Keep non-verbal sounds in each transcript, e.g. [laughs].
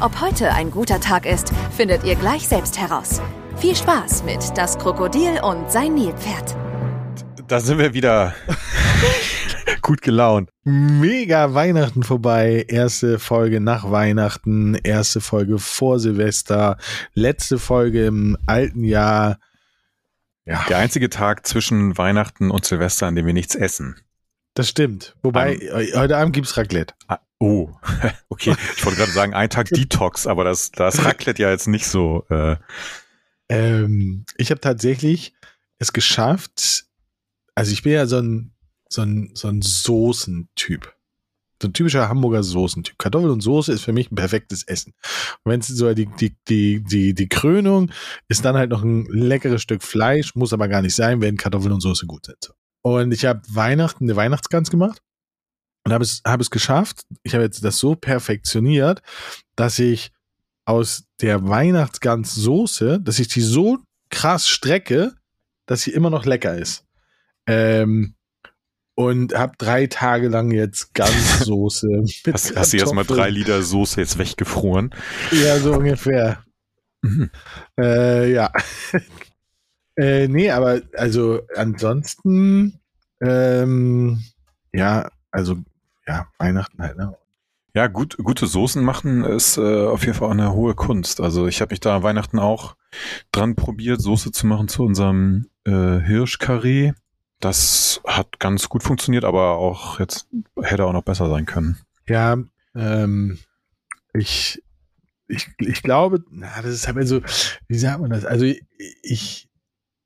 Ob heute ein guter Tag ist, findet ihr gleich selbst heraus. Viel Spaß mit Das Krokodil und sein Nilpferd. Da sind wir wieder [laughs] gut gelaunt. Mega Weihnachten vorbei. Erste Folge nach Weihnachten, erste Folge vor Silvester, letzte Folge im alten Jahr. Ja. Der einzige Tag zwischen Weihnachten und Silvester, an dem wir nichts essen. Das stimmt. Wobei, um, heute Abend gibt's Raclette. Oh, [laughs] okay. Ich wollte gerade sagen, ein Tag Detox, aber das, das Raclette ja jetzt nicht so. Äh. Ähm, ich habe tatsächlich es geschafft. Also ich bin ja so ein, so ein, so ein Soßentyp. So ein typischer Hamburger Soßentyp. Kartoffel und Soße ist für mich ein perfektes Essen. Und wenn es so die, die, die, die, die Krönung ist dann halt noch ein leckeres Stück Fleisch, muss aber gar nicht sein, wenn Kartoffeln und Soße gut sind. Und ich habe Weihnachten eine Weihnachtsgans gemacht und habe es, hab es geschafft. Ich habe jetzt das so perfektioniert, dass ich aus der Weihnachtsgans Soße, dass ich die so krass strecke, dass sie immer noch lecker ist. Ähm, und habe drei Tage lang jetzt Ganssoße. [laughs] hast, hast du jetzt mal drei Liter Soße jetzt weggefroren? Ja, so ungefähr. Mhm. Äh, ja. [laughs] äh, nee, aber also ansonsten, ähm, ja, also ja, Weihnachten halt, ne? Ja, gut, gute Soßen machen ist äh, auf jeden Fall eine hohe Kunst. Also ich habe mich da Weihnachten auch dran probiert, Soße zu machen zu unserem äh, Hirschkarree. Das hat ganz gut funktioniert, aber auch jetzt hätte auch noch besser sein können. Ja, ähm, ich, ich, ich glaube, na, das ist halt so, wie sagt man das? Also ich,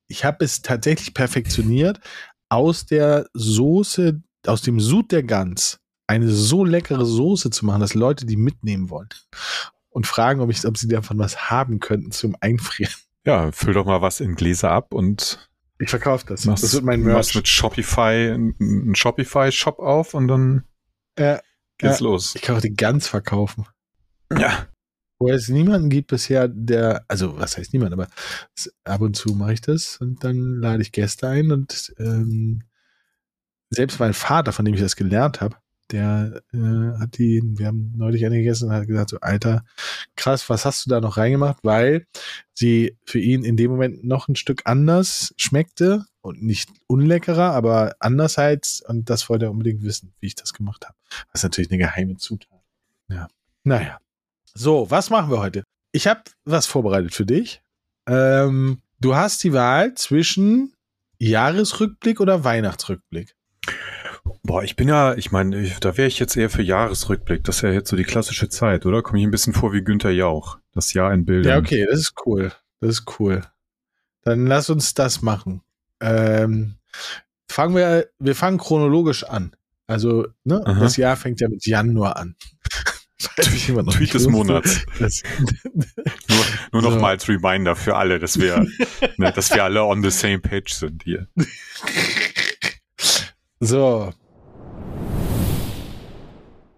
ich habe es tatsächlich perfektioniert, aus der Soße, aus dem Sud der Gans eine so leckere Soße zu machen, dass Leute die mitnehmen wollen und fragen, ob, ich, ob sie davon was haben könnten zum Einfrieren. [laughs] Ja, füll doch mal was in Gläser ab und ich verkaufe das. Machst, das wird mein Merch. Machst mit Shopify einen Shopify-Shop auf und dann ja, geht's ja. los. Ich kann auch die ganz verkaufen. Ja. Wo es niemanden gibt bisher, der, also was heißt niemand, aber ab und zu mache ich das und dann lade ich Gäste ein und ähm, selbst mein Vater, von dem ich das gelernt habe, der äh, hat die, wir haben neulich eine gegessen und hat gesagt, so, Alter, krass, was hast du da noch reingemacht? Weil sie für ihn in dem Moment noch ein Stück anders schmeckte und nicht unleckerer, aber anders halt. Und das wollte er unbedingt wissen, wie ich das gemacht habe. Das ist natürlich eine geheime Zutat. Ja. Naja. So, was machen wir heute? Ich habe was vorbereitet für dich. Ähm, du hast die Wahl zwischen Jahresrückblick oder Weihnachtsrückblick. Boah, ich bin ja, ich meine, da wäre ich jetzt eher für Jahresrückblick. Das ist ja jetzt so die klassische Zeit, oder? Komme ich ein bisschen vor wie Günther Jauch. Das Jahr in Bildern. Ja, okay, das ist cool. Das ist cool. Dann lass uns das machen. Ähm, fangen wir, wir fangen chronologisch an. Also, ne, Aha. das Jahr fängt ja mit Januar an. [laughs] Tweet des Monats. [laughs] nur nur so. als Reminder für alle, dass wir, [laughs] ne, dass wir alle on the same page sind hier. So.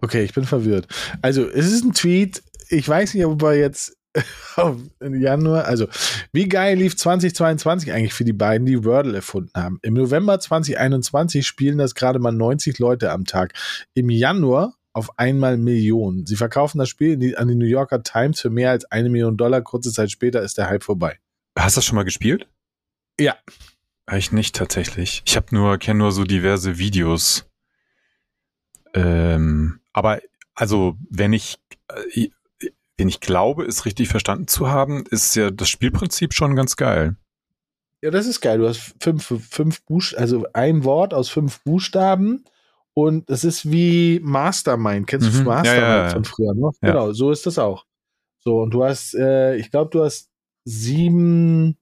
Okay, ich bin verwirrt. Also, es ist ein Tweet. Ich weiß nicht, ob er jetzt [laughs] im Januar, also wie geil lief 2022 eigentlich für die beiden, die Wordle erfunden haben. Im November 2021 spielen das gerade mal 90 Leute am Tag. Im Januar auf einmal Millionen. Sie verkaufen das Spiel an die New Yorker Times für mehr als eine Million Dollar. Kurze Zeit später ist der Hype vorbei. Hast du das schon mal gespielt? Ja. Ich nicht tatsächlich. Ich habe nur kenne nur so diverse Videos. Ähm, aber also wenn ich äh, wenn ich glaube, es richtig verstanden zu haben, ist ja das Spielprinzip schon ganz geil. Ja, das ist geil. Du hast fünf, fünf Buchstaben, also ein Wort aus fünf Buchstaben und das ist wie Mastermind. Kennst mhm. du Mastermind ja, ja, ja. von früher noch? Genau, so ist das auch. So, und du hast, äh, ich glaube, du hast sieben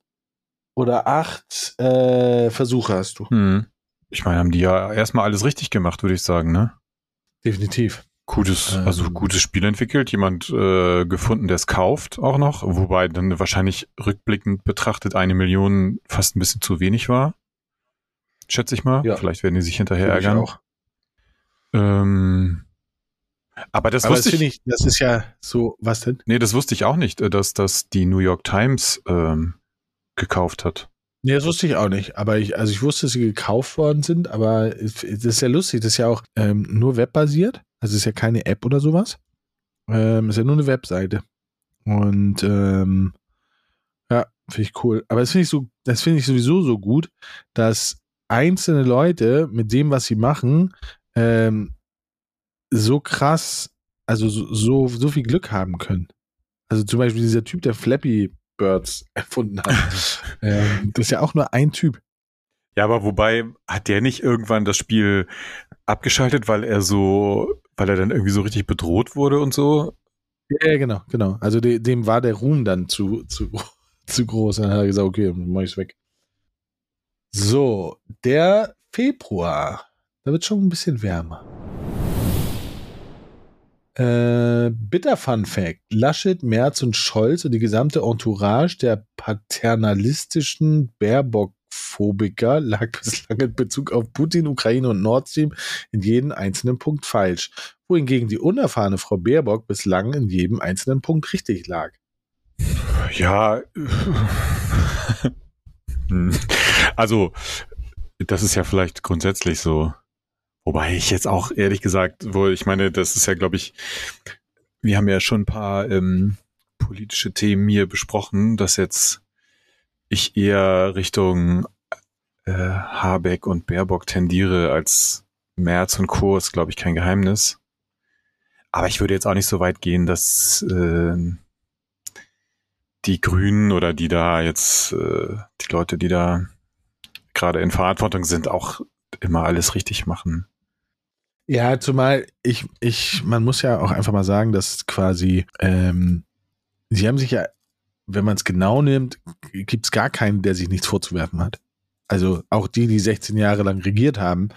oder acht äh, Versuche hast du. Hm. Ich meine, haben die ja erstmal alles richtig gemacht, würde ich sagen, ne? Definitiv. Gutes, also Ähm. gutes Spiel entwickelt, jemand äh, gefunden, der es kauft auch noch, wobei dann wahrscheinlich rückblickend betrachtet eine Million fast ein bisschen zu wenig war. Schätze ich mal. Ja. Vielleicht werden die sich hinterher ärgern. auch. Ähm, aber das Aber das wusste finde ich, ich, das ist ja so, was denn? nee, das wusste ich auch nicht, äh, dass das die New York Times ähm, gekauft hat. Nee, das wusste ich auch nicht. Aber ich, also ich wusste, dass sie gekauft worden sind, aber das ist ja lustig. Das ist ja auch ähm, nur webbasiert. Also es ist ja keine App oder sowas. Ähm, ist ja nur eine Webseite. Und ähm, ja, finde ich cool. Aber das finde ich so, das finde ich sowieso so gut, dass einzelne Leute mit dem, was sie machen, ähm, so krass, also so, so, so viel Glück haben können. Also zum Beispiel dieser Typ, der Flappy Birds [laughs] erfunden hat. [laughs] ähm, das ist ja auch nur ein Typ. Ja, aber wobei hat der nicht irgendwann das Spiel abgeschaltet, weil er so, weil er dann irgendwie so richtig bedroht wurde und so? Ja, genau, genau. Also de, dem war der Ruhm dann zu, zu, [laughs] zu groß. Dann hat er gesagt, okay, mach ich's weg. So, der Februar. Da wird schon ein bisschen wärmer. Äh, bitter Fun Fact. Laschet, Merz und Scholz und die gesamte Entourage der paternalistischen Baerbock-Phobiker lag bislang in Bezug auf Putin, Ukraine und Nord Stream in jedem einzelnen Punkt falsch wohingegen die unerfahrene Frau Baerbock bislang in jedem einzelnen Punkt richtig lag. Ja. [laughs] Hm. also, das ist ja vielleicht grundsätzlich so. Wobei ich jetzt auch ehrlich gesagt, wohl, ich meine, das ist ja, glaube ich, wir haben ja schon ein paar ähm, politische Themen hier besprochen, dass jetzt ich eher Richtung äh, Habeck und Baerbock tendiere als Merz und Co. ist, glaube ich, kein Geheimnis. Aber ich würde jetzt auch nicht so weit gehen, dass äh, die Grünen oder die da jetzt, äh, die Leute, die da gerade in Verantwortung sind, auch immer alles richtig machen. Ja, zumal ich, ich, man muss ja auch einfach mal sagen, dass quasi, ähm, sie haben sich ja, wenn man es genau nimmt, gibt es gar keinen, der sich nichts vorzuwerfen hat. Also auch die, die 16 Jahre lang regiert haben,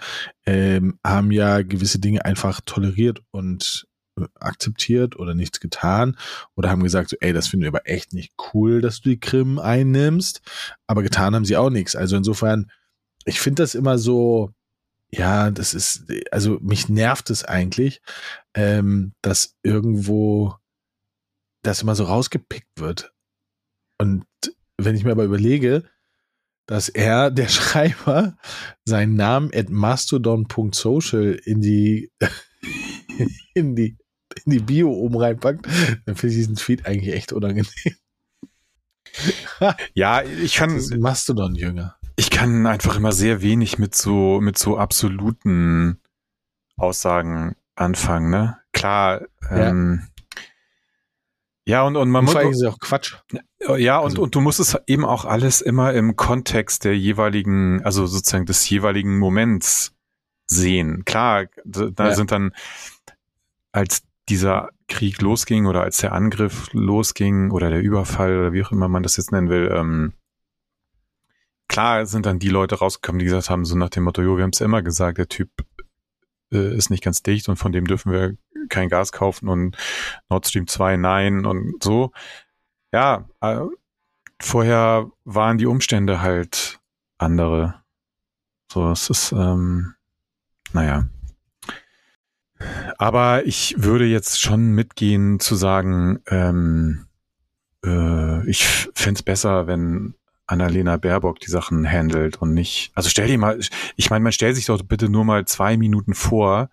ähm, haben ja gewisse Dinge einfach toleriert und äh, akzeptiert oder nichts getan oder haben gesagt, so, ey, das finden wir aber echt nicht cool, dass du die Krim einnimmst. Aber getan haben sie auch nichts. Also insofern, ich finde das immer so, ja, das ist, also mich nervt es eigentlich, ähm, dass irgendwo das immer so rausgepickt wird. Und wenn ich mir aber überlege, dass er, [laughs] der Schreiber, seinen Namen at mastodon.social in die, [laughs] in die, in die Bio oben reinpackt, dann finde ich diesen Tweet eigentlich echt unangenehm. Ja, ich kann, [laughs] Mastodon-Jünger. Ich kann einfach immer sehr wenig mit so, mit so absoluten Aussagen anfangen, ne? Klar, ähm, ja, und, und man Und muss, ist auch Quatsch. Ja, und, Also- und du musst es eben auch alles immer im Kontext der jeweiligen, also sozusagen des jeweiligen Moments sehen. Klar, da da Ja. sind dann, als dieser Krieg losging oder als der Angriff losging oder der Überfall oder wie auch immer man das jetzt nennen will, ähm, klar sind dann die Leute rausgekommen, die gesagt haben, so nach dem Motto, jo, wir haben es immer gesagt, der Typ äh, ist nicht ganz dicht und von dem dürfen wir kein Gas kaufen und Nord Stream 2 nein und so. Ja, äh, vorher waren die Umstände halt andere. So, es ist, ähm, naja. Aber ich würde jetzt schon mitgehen zu sagen, ähm, äh, ich fände es besser, wenn Annalena Baerbock die Sachen handelt und nicht. Also stell dir mal, ich meine, man stellt sich doch bitte nur mal zwei Minuten vor,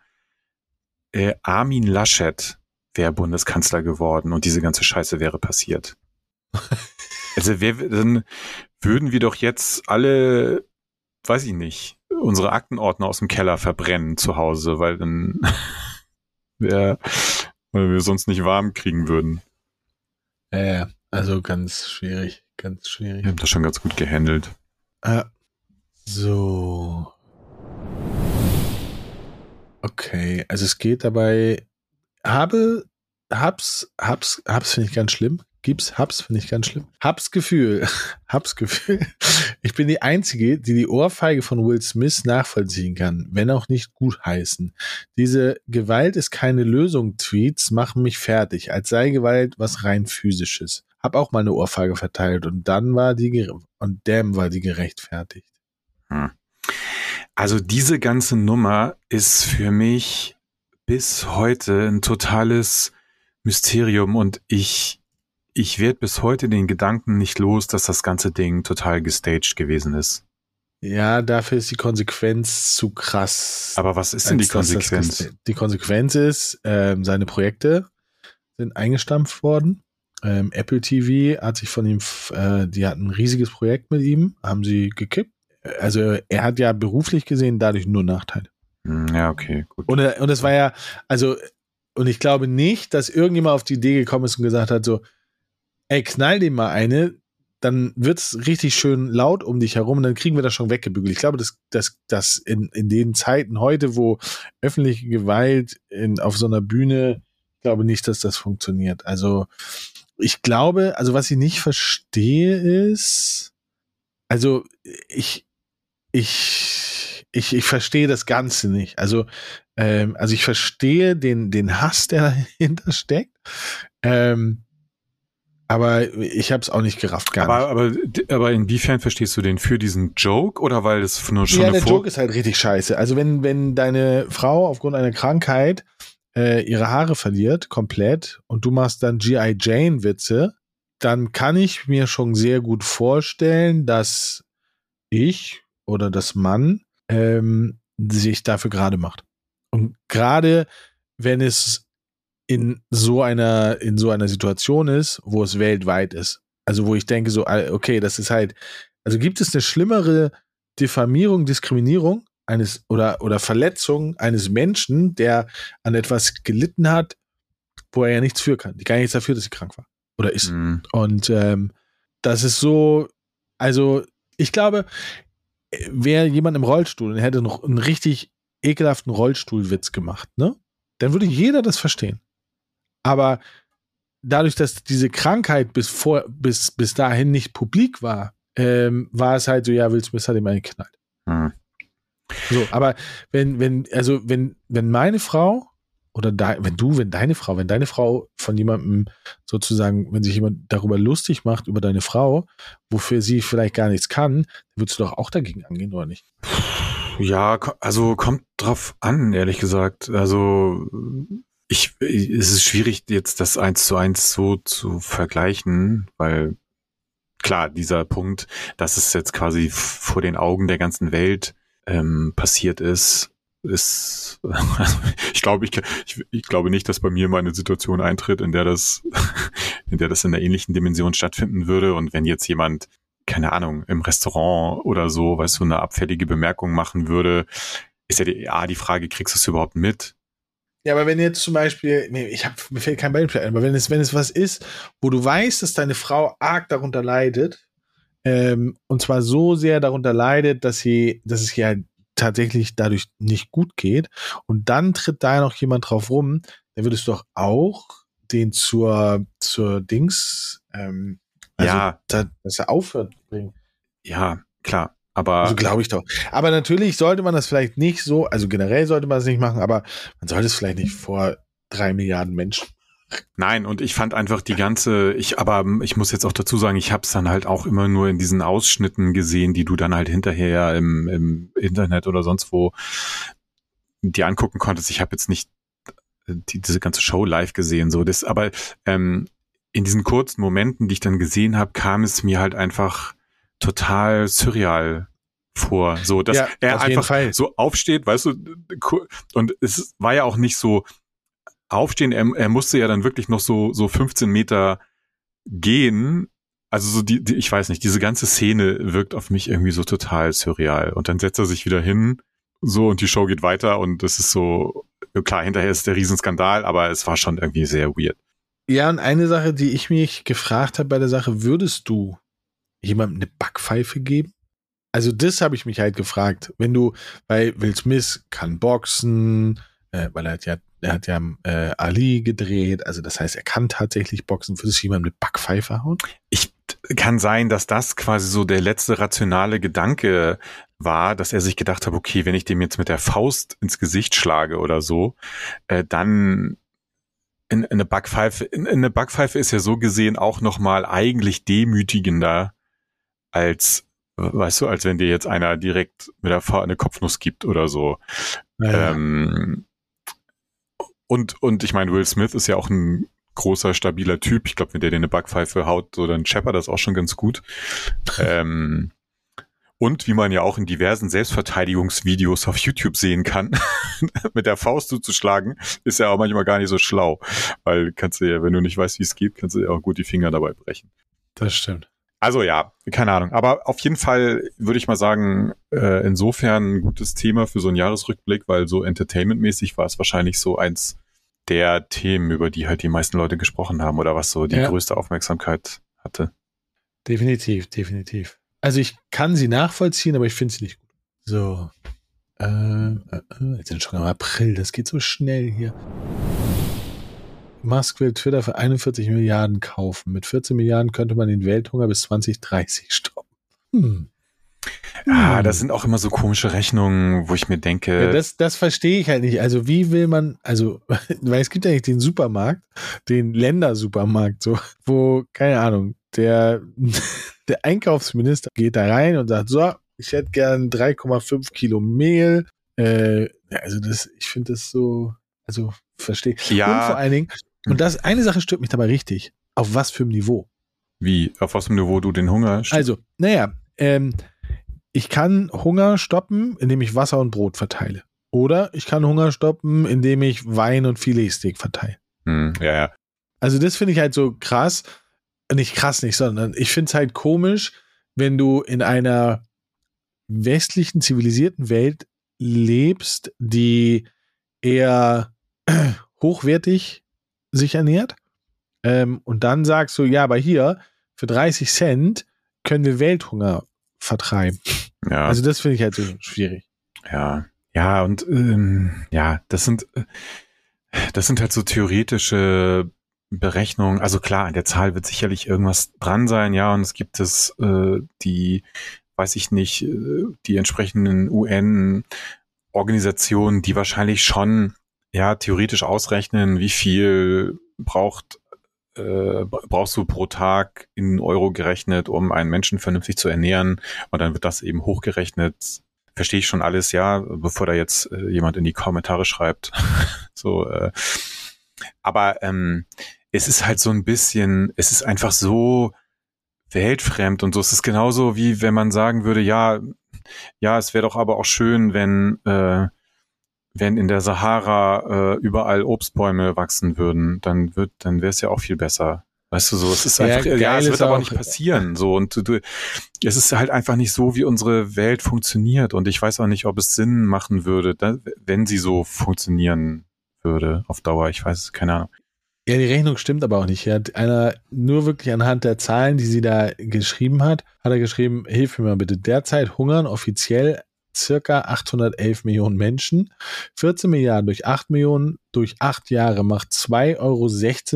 äh, Armin Laschet wäre Bundeskanzler geworden und diese ganze Scheiße wäre passiert. [laughs] Also wer, dann würden wir doch jetzt alle, weiß ich nicht, unsere Aktenordner aus dem Keller verbrennen zu Hause, weil dann [laughs] wär, weil wir sonst nicht warm kriegen würden. Äh, also ganz schwierig, ganz schwierig. Wir haben das schon ganz gut gehandelt. Äh, so. Okay, also es geht dabei. Habe, hab's, hab's, hab's finde ich ganz schlimm. gibt's Hubs, finde ich ganz schlimm. Hubs Gefühl, [laughs] Hubs Gefühl. Ich bin die Einzige, die die Ohrfeige von Will Smith nachvollziehen kann, wenn auch nicht gut heißen. Diese Gewalt ist keine Lösung Tweets machen mich fertig, als sei Gewalt was rein physisches. Hab auch mal eine Ohrfeige verteilt und dann war die, und damn war die gerechtfertigt. Hm. Also diese ganze Nummer ist für mich bis heute ein totales Mysterium und ich, ich werde bis heute den Gedanken nicht los, dass das ganze Ding total gestaged gewesen ist. Ja, dafür ist die Konsequenz zu krass. Aber was ist denn die Konsequenz? Die Konsequenz ist, ähm, seine Projekte sind eingestampft worden. Ähm, Apple TV hat sich von ihm, äh, die hatten ein riesiges Projekt mit ihm, haben sie gekippt. Also er hat ja beruflich gesehen dadurch nur Nachteile. Hm, ja, okay, gut. Und, äh, und es war ja, also, und ich glaube nicht, dass irgendjemand auf die Idee gekommen ist und gesagt hat, so, ey, knall dem mal eine, dann wird's richtig schön laut um dich herum und dann kriegen wir das schon weggebügelt. Ich glaube, dass, dass, dass in, in den Zeiten heute, wo öffentliche Gewalt in, auf so einer Bühne, ich glaube nicht, dass das funktioniert. Also, ich glaube, also was ich nicht verstehe ist, also ich, ich, ich, ich verstehe das Ganze nicht. Also, ähm, also ich verstehe den, den Hass, der [laughs] dahinter steckt. Ähm, aber ich habe es auch nicht gerafft, gar aber, nicht. Aber, aber inwiefern verstehst du den für diesen Joke oder weil es nur schon Ja, der Joke ist halt richtig scheiße. Also wenn, wenn deine Frau aufgrund einer Krankheit äh, ihre Haare verliert, komplett, und du machst dann G.I. Jane Witze, dann kann ich mir schon sehr gut vorstellen, dass ich oder das Mann ähm, sich dafür gerade macht. Und gerade wenn es in so einer, in so einer Situation ist, wo es weltweit ist. Also wo ich denke so, okay, das ist halt, also gibt es eine schlimmere Diffamierung, Diskriminierung eines oder, oder Verletzung eines Menschen, der an etwas gelitten hat, wo er ja nichts für kann. Die kann ja nichts dafür, dass sie krank war oder ist. Mhm. Und ähm, das ist so, also ich glaube, wäre jemand im Rollstuhl und hätte noch einen richtig ekelhaften Rollstuhlwitz gemacht, ne? Dann würde jeder das verstehen. Aber dadurch, dass diese Krankheit bis vor, bis, bis dahin nicht publik war, ähm, war es halt so, ja, Will Smith hat ihm einen geknallt. Mhm. So, aber wenn, wenn, also wenn, wenn meine Frau oder da, wenn du, wenn deine Frau, wenn deine Frau von jemandem sozusagen, wenn sich jemand darüber lustig macht, über deine Frau, wofür sie vielleicht gar nichts kann, würdest du doch auch dagegen angehen, oder nicht? Ja, also kommt drauf an, ehrlich gesagt. Also ich, es ist schwierig, jetzt das eins zu eins so zu vergleichen, weil klar, dieser Punkt, dass es jetzt quasi vor den Augen der ganzen Welt ähm, passiert ist, ist, [laughs] also ich glaube, ich, ich, ich glaube nicht, dass bei mir mal eine Situation eintritt, in der das, [laughs] in der das in einer ähnlichen Dimension stattfinden würde. Und wenn jetzt jemand, keine Ahnung, im Restaurant oder so, weißt du, eine abfällige Bemerkung machen würde, ist ja die, A, die Frage, kriegst du es überhaupt mit? Ja, aber wenn jetzt zum Beispiel, ich hab, mir fällt kein Beispiel ein, aber wenn es, wenn es was ist, wo du weißt, dass deine Frau arg darunter leidet, ähm, und zwar so sehr darunter leidet, dass sie, dass es hier tatsächlich dadurch nicht gut geht und dann tritt da noch jemand drauf rum, dann würdest du doch auch den zur, zur Dings, ähm, also ja, da, dass er aufhört bringen. Ja, klar. Aber. So glaube ich doch. Aber natürlich sollte man das vielleicht nicht so, also generell sollte man es nicht machen, aber man sollte es vielleicht nicht vor drei Milliarden Menschen Nein, und ich fand einfach die ganze, ich, aber ich muss jetzt auch dazu sagen, ich habe es dann halt auch immer nur in diesen Ausschnitten gesehen, die du dann halt hinterher im, im Internet oder sonst wo dir angucken konntest. Ich habe jetzt nicht die, diese ganze Show live gesehen, so das, aber ähm, in diesen kurzen Momenten, die ich dann gesehen habe, kam es mir halt einfach total surreal vor, so dass ja, er einfach so aufsteht, weißt du, und es war ja auch nicht so, aufstehen. Er, er musste ja dann wirklich noch so, so 15 Meter gehen. Also so die, die, ich weiß nicht, diese ganze Szene wirkt auf mich irgendwie so total surreal. Und dann setzt er sich wieder hin, so und die Show geht weiter und das ist so, klar, hinterher ist der Riesenskandal, aber es war schon irgendwie sehr weird. Ja, und eine Sache, die ich mich gefragt habe bei der Sache, würdest du jemandem eine Backpfeife geben? Also das habe ich mich halt gefragt. Wenn du, weil Will Smith kann boxen, äh, weil er hat ja, er hat ja äh, Ali gedreht, also das heißt, er kann tatsächlich boxen. Würde sich jemand mit Backpfeife hauen? Ich kann sein, dass das quasi so der letzte rationale Gedanke war, dass er sich gedacht hat, okay, wenn ich dem jetzt mit der Faust ins Gesicht schlage oder so, äh, dann in, in eine Backpfeife, in, in eine Backpfeife ist ja so gesehen auch nochmal eigentlich demütigender als, weißt du, als wenn dir jetzt einer direkt mit der Faust eine Kopfnuss gibt oder so. Ja. Ähm, und, und ich meine, Will Smith ist ja auch ein großer, stabiler Typ. Ich glaube, wenn der dir eine Backpfeife haut, so dann scheppert das auch schon ganz gut. ähm, und wie man ja auch in diversen Selbstverteidigungsvideos auf YouTube sehen kann, [laughs] mit der Faust zuzuschlagen, ist ja auch manchmal gar nicht so schlau. Weil kannst du ja, wenn du nicht weißt, wie es geht, kannst du ja auch gut die Finger dabei brechen. Das stimmt. Also ja, keine Ahnung. Aber auf jeden Fall würde ich mal sagen, äh, insofern ein gutes Thema für so einen Jahresrückblick, weil so entertainmentmäßig war es wahrscheinlich so eins der Themen, über die halt die meisten Leute gesprochen haben oder was so die ja. größte Aufmerksamkeit hatte. Definitiv, definitiv. Also ich kann sie nachvollziehen, aber ich finde sie nicht gut. So. Äh, äh, äh, jetzt sind schon im April, das geht so schnell hier. Musk will Twitter für 41 Milliarden kaufen. Mit 14 Milliarden könnte man den Welthunger bis 2030 stoppen. Hm. Ah, das sind auch immer so komische Rechnungen, wo ich mir denke. Ja, das, das verstehe ich halt nicht. Also, wie will man, also, [laughs] weil es gibt ja nicht den Supermarkt, den Ländersupermarkt, so, wo, keine Ahnung, der, [laughs] der Einkaufsminister geht da rein und sagt, so, ich hätte gern 3,5 Kilo Mehl. Äh, also, das, ich finde das so, also, verstehe. Ja. Und vor allen Dingen, und das, eine Sache stört mich dabei richtig. Auf was für einem Niveau? Wie? Auf was für einem Niveau du den Hunger Also, naja, ähm, ich kann Hunger stoppen, indem ich Wasser und Brot verteile. Oder ich kann Hunger stoppen, indem ich Wein und Filetsteak verteile. Hm, ja, ja. Also das finde ich halt so krass. Nicht krass nicht, sondern ich finde es halt komisch, wenn du in einer westlichen, zivilisierten Welt lebst, die eher [clears throat] hochwertig sich ernährt. Ähm, und dann sagst du, ja, aber hier für 30 Cent können wir Welthunger vertreiben. Ja. Also das finde ich halt so schwierig. Ja, ja, und ähm, ja, das sind das sind halt so theoretische Berechnungen. Also klar, an der Zahl wird sicherlich irgendwas dran sein, ja, und es gibt es äh, die, weiß ich nicht, äh, die entsprechenden UN-Organisationen, die wahrscheinlich schon ja theoretisch ausrechnen, wie viel braucht äh, brauchst du pro Tag in Euro gerechnet, um einen Menschen vernünftig zu ernähren. Und dann wird das eben hochgerechnet. Verstehe ich schon alles, ja, bevor da jetzt äh, jemand in die Kommentare schreibt. [laughs] so, äh, aber ähm, es ist halt so ein bisschen, es ist einfach so weltfremd und so. Es ist genauso wie wenn man sagen würde, ja, ja, es wäre doch aber auch schön, wenn äh, wenn in der Sahara äh, überall Obstbäume wachsen würden, dann wird, dann wäre es ja auch viel besser. Weißt du so, es ist einfach, ja, ja es wird aber auch nicht passieren. So und du, es ist halt einfach nicht so, wie unsere Welt funktioniert. Und ich weiß auch nicht, ob es Sinn machen würde, da, wenn sie so funktionieren würde auf Dauer. Ich weiß, keine Ahnung. Ja, die Rechnung stimmt aber auch nicht. Er hat einer nur wirklich anhand der Zahlen, die sie da geschrieben hat, hat er geschrieben, hilf mir mal bitte. Derzeit hungern offiziell circa 811 Millionen Menschen. 14 Milliarden durch 8 Millionen durch 8 Jahre macht 2,16 Euro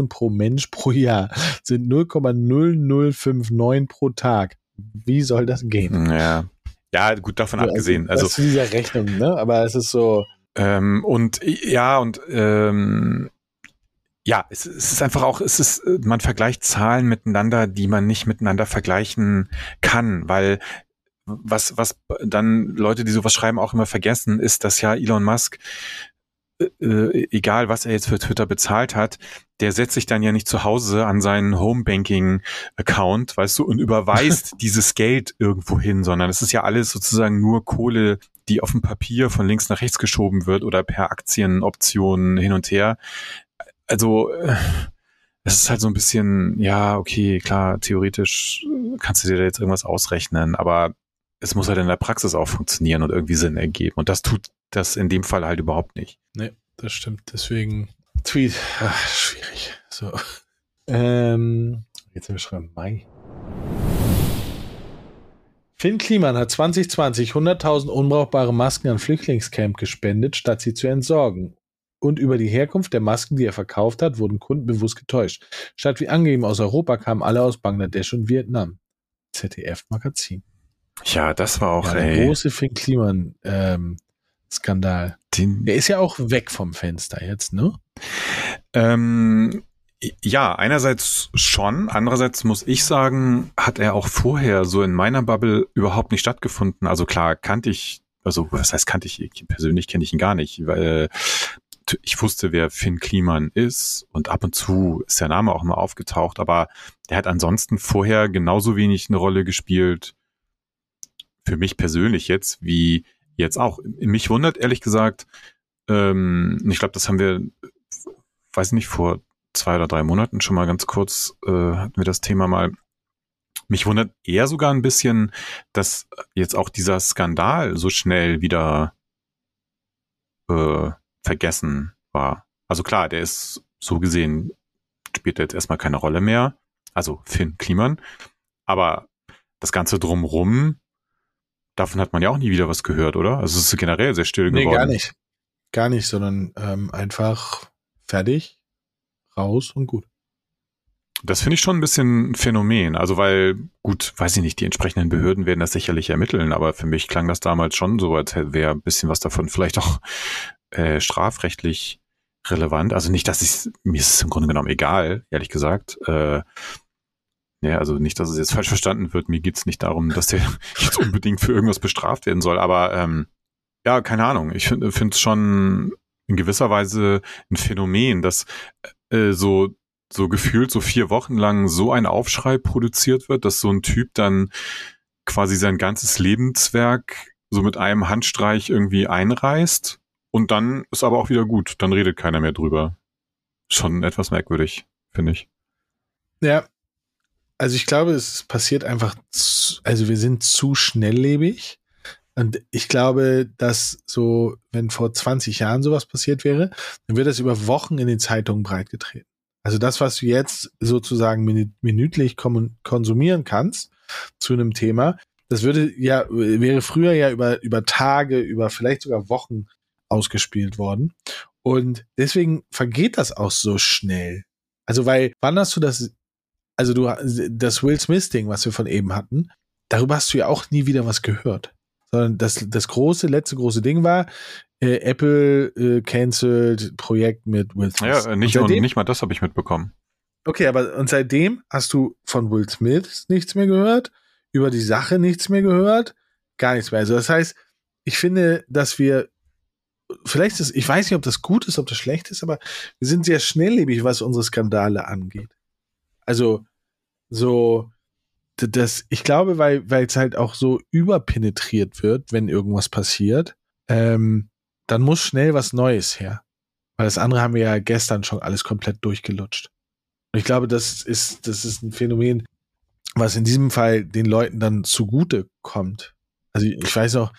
pro Mensch pro Jahr. Sind 0,0059 pro Tag. Wie soll das gehen? Ja, ja gut, davon also, abgesehen. Also, das ist dieser Rechnung, ne? Aber es ist so. Ähm, und ja, und ähm, ja, es, es ist einfach auch, es ist, man vergleicht Zahlen miteinander, die man nicht miteinander vergleichen kann, weil was, was dann Leute, die sowas schreiben, auch immer vergessen, ist, dass ja Elon Musk, äh, äh, egal was er jetzt für Twitter bezahlt hat, der setzt sich dann ja nicht zu Hause an seinen Homebanking-Account, weißt du, und überweist [laughs] dieses Geld irgendwo hin, sondern es ist ja alles sozusagen nur Kohle, die auf dem Papier von links nach rechts geschoben wird oder per Aktienoptionen hin und her. Also, äh, es ist halt so ein bisschen, ja, okay, klar, theoretisch kannst du dir da jetzt irgendwas ausrechnen, aber es muss halt in der Praxis auch funktionieren und irgendwie Sinn ergeben. Und das tut das in dem Fall halt überhaupt nicht. Nee, das stimmt. Deswegen Tweet, ach, schwierig. So. Ähm, jetzt haben wir schreiben Mai. Finn Kliman hat 2020 100.000 unbrauchbare Masken an Flüchtlingscamp gespendet, statt sie zu entsorgen. und über die Herkunft der Masken, die er verkauft hat, wurden Kunden bewusst getäuscht. Statt wie angegeben aus Europa kamen alle aus Bangladesch und Vietnam. ZDF-Magazin. Ja, das war auch ja, der große Finn Kliman ähm, Skandal. Den, der ist ja auch weg vom Fenster jetzt, ne? Ähm, ja, einerseits schon, andererseits muss ich sagen, hat er auch vorher so in meiner Bubble überhaupt nicht stattgefunden. Also klar, kannte ich, also was heißt kannte ich, persönlich kenne ich ihn gar nicht, weil ich wusste, wer Finn Kliman ist und ab und zu ist der Name auch mal aufgetaucht, aber der hat ansonsten vorher genauso wenig eine Rolle gespielt, für mich persönlich jetzt, wie jetzt auch. Mich wundert ehrlich gesagt, ähm, ich glaube, das haben wir, weiß nicht, vor zwei oder drei Monaten schon mal ganz kurz äh, hatten wir das Thema mal. Mich wundert eher sogar ein bisschen, dass jetzt auch dieser Skandal so schnell wieder äh, vergessen war. Also klar, der ist so gesehen, spielt jetzt erstmal keine Rolle mehr. Also Finn Kliman. Aber das Ganze drumrum, davon hat man ja auch nie wieder was gehört, oder? Also es ist generell sehr still geworden. Nee, gar nicht. Gar nicht, sondern ähm, einfach fertig, raus und gut. Das finde ich schon ein bisschen ein Phänomen. Also, weil, gut, weiß ich nicht, die entsprechenden Behörden werden das sicherlich ermitteln, aber für mich klang das damals schon so, als wäre ein bisschen was davon vielleicht auch äh, strafrechtlich relevant. Also nicht, dass ich mir ist es im Grunde genommen egal, ehrlich gesagt. Äh, ja, also nicht, dass es jetzt falsch verstanden wird. Mir geht's nicht darum, dass der [laughs] jetzt unbedingt für irgendwas bestraft werden soll. Aber ähm, ja, keine Ahnung. Ich finde es schon in gewisser Weise ein Phänomen, dass äh, so so gefühlt so vier Wochen lang so ein Aufschrei produziert wird, dass so ein Typ dann quasi sein ganzes Lebenswerk so mit einem Handstreich irgendwie einreißt und dann ist aber auch wieder gut. Dann redet keiner mehr drüber. Schon etwas merkwürdig, finde ich. Ja. Also ich glaube, es passiert einfach, zu, also wir sind zu schnelllebig. Und ich glaube, dass so, wenn vor 20 Jahren sowas passiert wäre, dann wird das über Wochen in den Zeitungen breitgetreten. Also das, was du jetzt sozusagen minütlich konsumieren kannst zu einem Thema, das würde ja, wäre früher ja über, über Tage, über vielleicht sogar Wochen ausgespielt worden. Und deswegen vergeht das auch so schnell. Also, weil, wann hast du das, also du, das Will Smith-Ding, was wir von eben hatten, darüber hast du ja auch nie wieder was gehört. Sondern das, das große, letzte große Ding war, äh, Apple äh, cancelled Projekt mit Will Smith. Ja, äh, nicht, seitdem, und nicht mal das habe ich mitbekommen. Okay, aber und seitdem hast du von Will Smith nichts mehr gehört, über die Sache nichts mehr gehört, gar nichts mehr. Also das heißt, ich finde, dass wir vielleicht ist, ich weiß nicht, ob das gut ist, ob das schlecht ist, aber wir sind sehr schnelllebig, was unsere Skandale angeht. Also, so, das, ich glaube, weil, weil es halt auch so überpenetriert wird, wenn irgendwas passiert, ähm, dann muss schnell was Neues her. Weil das andere haben wir ja gestern schon alles komplett durchgelutscht. Und ich glaube, das ist, das ist ein Phänomen, was in diesem Fall den Leuten dann zugute kommt. Also ich weiß noch,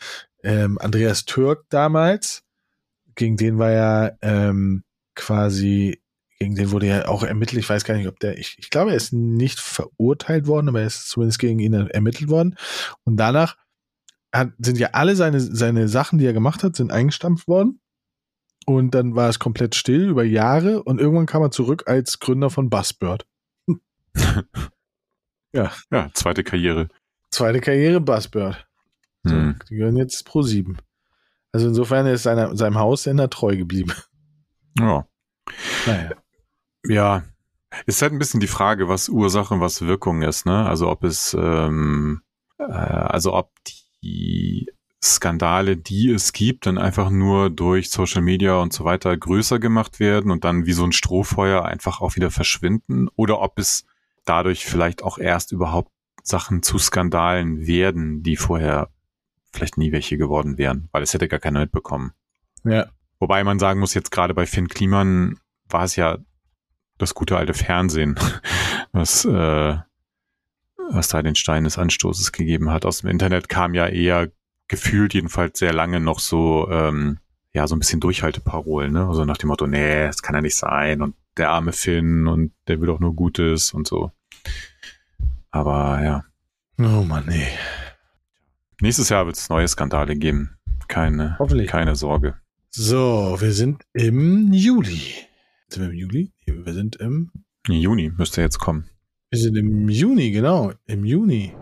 ähm, Andreas Türk damals, gegen den war ja ähm, quasi, gegen den wurde ja auch ermittelt. Ich weiß gar nicht, ob der, ich, ich glaube, er ist nicht verurteilt worden, aber er ist zumindest gegen ihn ermittelt worden. Und danach hat, sind ja alle seine, seine Sachen, die er gemacht hat, sind eingestampft worden. Und dann war es komplett still über Jahre und irgendwann kam er zurück als Gründer von Buzzbird. [laughs] ja. Ja, zweite Karriere. Zweite Karriere Buzzbird. So, hm. Die gehören jetzt pro sieben. Also insofern ist seiner, seinem Haussender treu geblieben. Ja. Naja. Ja. Ist halt ein bisschen die Frage, was Ursache und was Wirkung ist, ne? Also ob es, ähm, äh, also ob die Skandale, die es gibt, dann einfach nur durch Social Media und so weiter größer gemacht werden und dann wie so ein Strohfeuer einfach auch wieder verschwinden oder ob es dadurch vielleicht auch erst überhaupt Sachen zu Skandalen werden, die vorher vielleicht nie welche geworden wären, weil es hätte gar keiner mitbekommen. Ja. Wobei man sagen muss, jetzt gerade bei Finn Kliman war es ja das gute alte Fernsehen, [laughs] was, äh, was da den Stein des Anstoßes gegeben hat. Aus dem Internet kam ja eher gefühlt jedenfalls sehr lange noch so, ähm, ja, so ein bisschen Durchhalteparolen, ne? Also nach dem Motto, nee, das kann ja nicht sein und der arme Finn und der will doch nur Gutes und so. Aber ja. Oh Mann, nee. Nächstes Jahr wird es neue Skandale geben. Keine, keine Sorge. So, wir sind im Juli. Sind wir im Juli? Wir sind im Juni müsste jetzt kommen. Wir sind im Juni, genau, im Juni.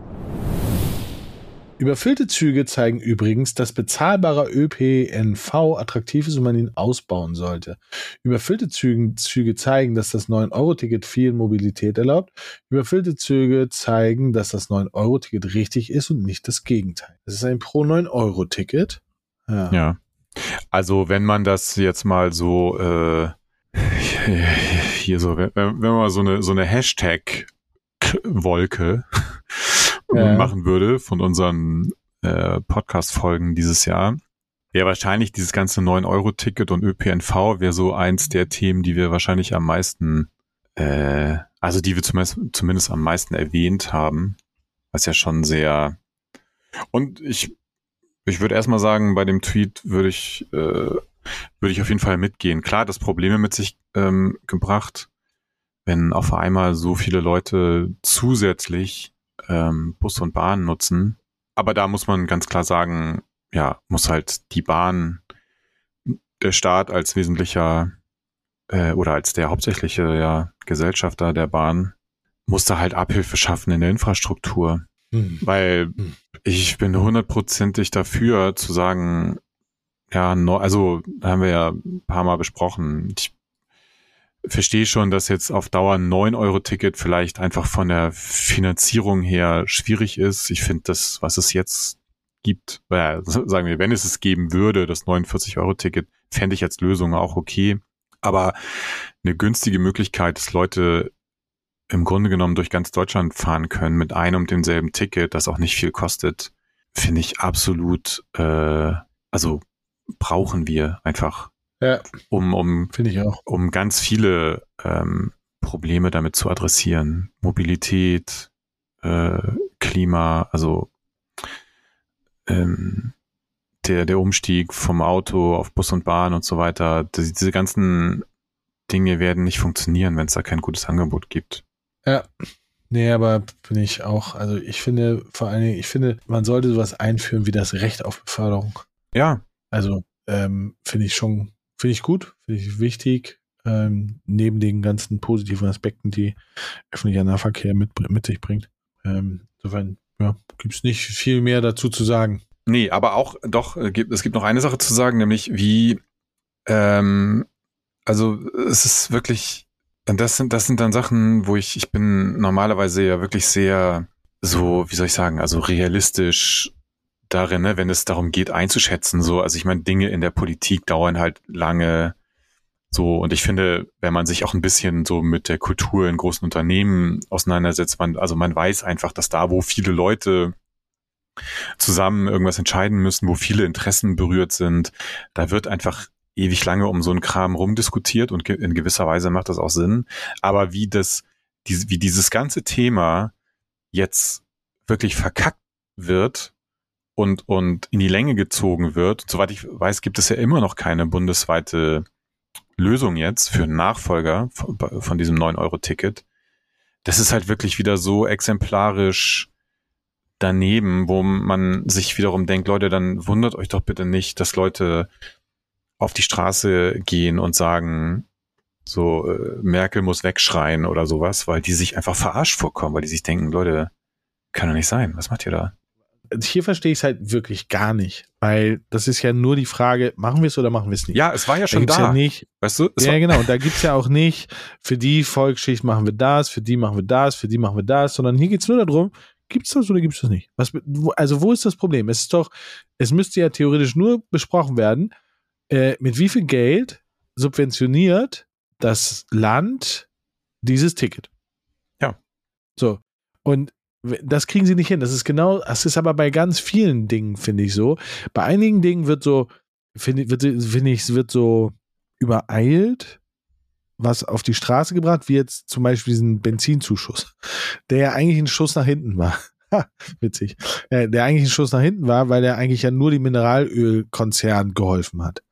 Überfüllte Züge zeigen übrigens, dass bezahlbarer ÖPNV attraktiv ist und man ihn ausbauen sollte. Überfüllte Züge, Züge zeigen, dass das 9-Euro-Ticket viel Mobilität erlaubt. Überfüllte Züge zeigen, dass das 9-Euro-Ticket richtig ist und nicht das Gegenteil. Das ist ein Pro-9-Euro-Ticket. Ja. ja. Also wenn man das jetzt mal so äh, [laughs] hier so, wenn, wenn man mal so eine, so eine Hashtag-Wolke ja. [laughs] machen würde von unseren äh, Podcast-Folgen dieses Jahr, wäre wahrscheinlich dieses ganze 9-Euro-Ticket und ÖPNV wäre so eins der Themen, die wir wahrscheinlich am meisten, äh, also die wir zumindest, zumindest am meisten erwähnt haben, was ja schon sehr und ich ich würde erstmal sagen, bei dem Tweet würde ich, äh, würde ich auf jeden Fall mitgehen. Klar, das Probleme mit sich ähm, gebracht, wenn auf einmal so viele Leute zusätzlich ähm, Bus und Bahn nutzen. Aber da muss man ganz klar sagen, ja, muss halt die Bahn, der Staat als wesentlicher äh, oder als der hauptsächliche ja, Gesellschafter der Bahn, muss da halt Abhilfe schaffen in der Infrastruktur. Hm. Weil hm. ich bin hundertprozentig dafür zu sagen, ja, also haben wir ja ein paar Mal besprochen. Ich verstehe schon, dass jetzt auf Dauer ein 9-Euro-Ticket vielleicht einfach von der Finanzierung her schwierig ist. Ich finde das, was es jetzt gibt, äh, [laughs] sagen wir, wenn es es geben würde, das 49-Euro-Ticket, fände ich als Lösung auch okay. Aber eine günstige Möglichkeit, dass Leute im Grunde genommen durch ganz Deutschland fahren können mit einem und demselben Ticket, das auch nicht viel kostet, finde ich absolut, äh, also brauchen wir einfach. Ja. Um, um, finde ich auch. Um ganz viele ähm, Probleme damit zu adressieren. Mobilität, äh, Klima, also ähm, der, der Umstieg vom Auto auf Bus und Bahn und so weiter, diese, diese ganzen Dinge werden nicht funktionieren, wenn es da kein gutes Angebot gibt. Ja. Nee, aber finde ich auch, also ich finde vor allen Dingen, ich finde, man sollte sowas einführen wie das Recht auf Beförderung. Ja. Also ähm, finde ich schon, finde ich gut, finde ich wichtig, ähm, neben den ganzen positiven Aspekten, die öffentlicher Nahverkehr mit, mit sich bringt. Ähm, insofern, ja, gibt es nicht viel mehr dazu zu sagen. Nee, aber auch doch, äh, es gibt noch eine Sache zu sagen, nämlich wie, ähm, also es ist wirklich das sind, das sind dann Sachen, wo ich, ich bin normalerweise ja wirklich sehr so, wie soll ich sagen, also realistisch darin, ne, wenn es darum geht, einzuschätzen. So, also ich meine, Dinge in der Politik dauern halt lange. So, und ich finde, wenn man sich auch ein bisschen so mit der Kultur in großen Unternehmen auseinandersetzt, man, also man weiß einfach, dass da, wo viele Leute zusammen irgendwas entscheiden müssen, wo viele Interessen berührt sind, da wird einfach ewig lange um so einen Kram rumdiskutiert und in gewisser Weise macht das auch Sinn. Aber wie das, die, wie dieses ganze Thema jetzt wirklich verkackt wird und, und in die Länge gezogen wird, soweit ich weiß, gibt es ja immer noch keine bundesweite Lösung jetzt für Nachfolger von, von diesem 9-Euro-Ticket. Das ist halt wirklich wieder so exemplarisch daneben, wo man sich wiederum denkt, Leute, dann wundert euch doch bitte nicht, dass Leute auf die Straße gehen und sagen, so äh, Merkel muss wegschreien oder sowas, weil die sich einfach verarscht vorkommen, weil die sich denken, Leute, kann doch nicht sein, was macht ihr da? Hier verstehe ich es halt wirklich gar nicht, weil das ist ja nur die Frage, machen wir es oder machen wir es nicht? Ja, es war ja schon da. Ja nicht, weißt du? ja, genau. Und da gibt es ja auch nicht, für die Volksschicht machen wir das, für die machen wir das, für die machen wir das, sondern hier geht es nur darum, gibt es das oder gibt es das nicht? Was, also wo ist das Problem? Es ist doch, es müsste ja theoretisch nur besprochen werden, äh, mit wie viel Geld subventioniert das Land dieses Ticket? Ja. So. Und das kriegen sie nicht hin. Das ist genau, das ist aber bei ganz vielen Dingen, finde ich so. Bei einigen Dingen wird so, finde find ich, wird so übereilt, was auf die Straße gebracht, wie jetzt zum Beispiel diesen Benzinzuschuss, der ja eigentlich ein Schuss nach hinten war. witzig. Äh, der eigentlich ein Schuss nach hinten war, weil er eigentlich ja nur die Mineralölkonzern geholfen hat.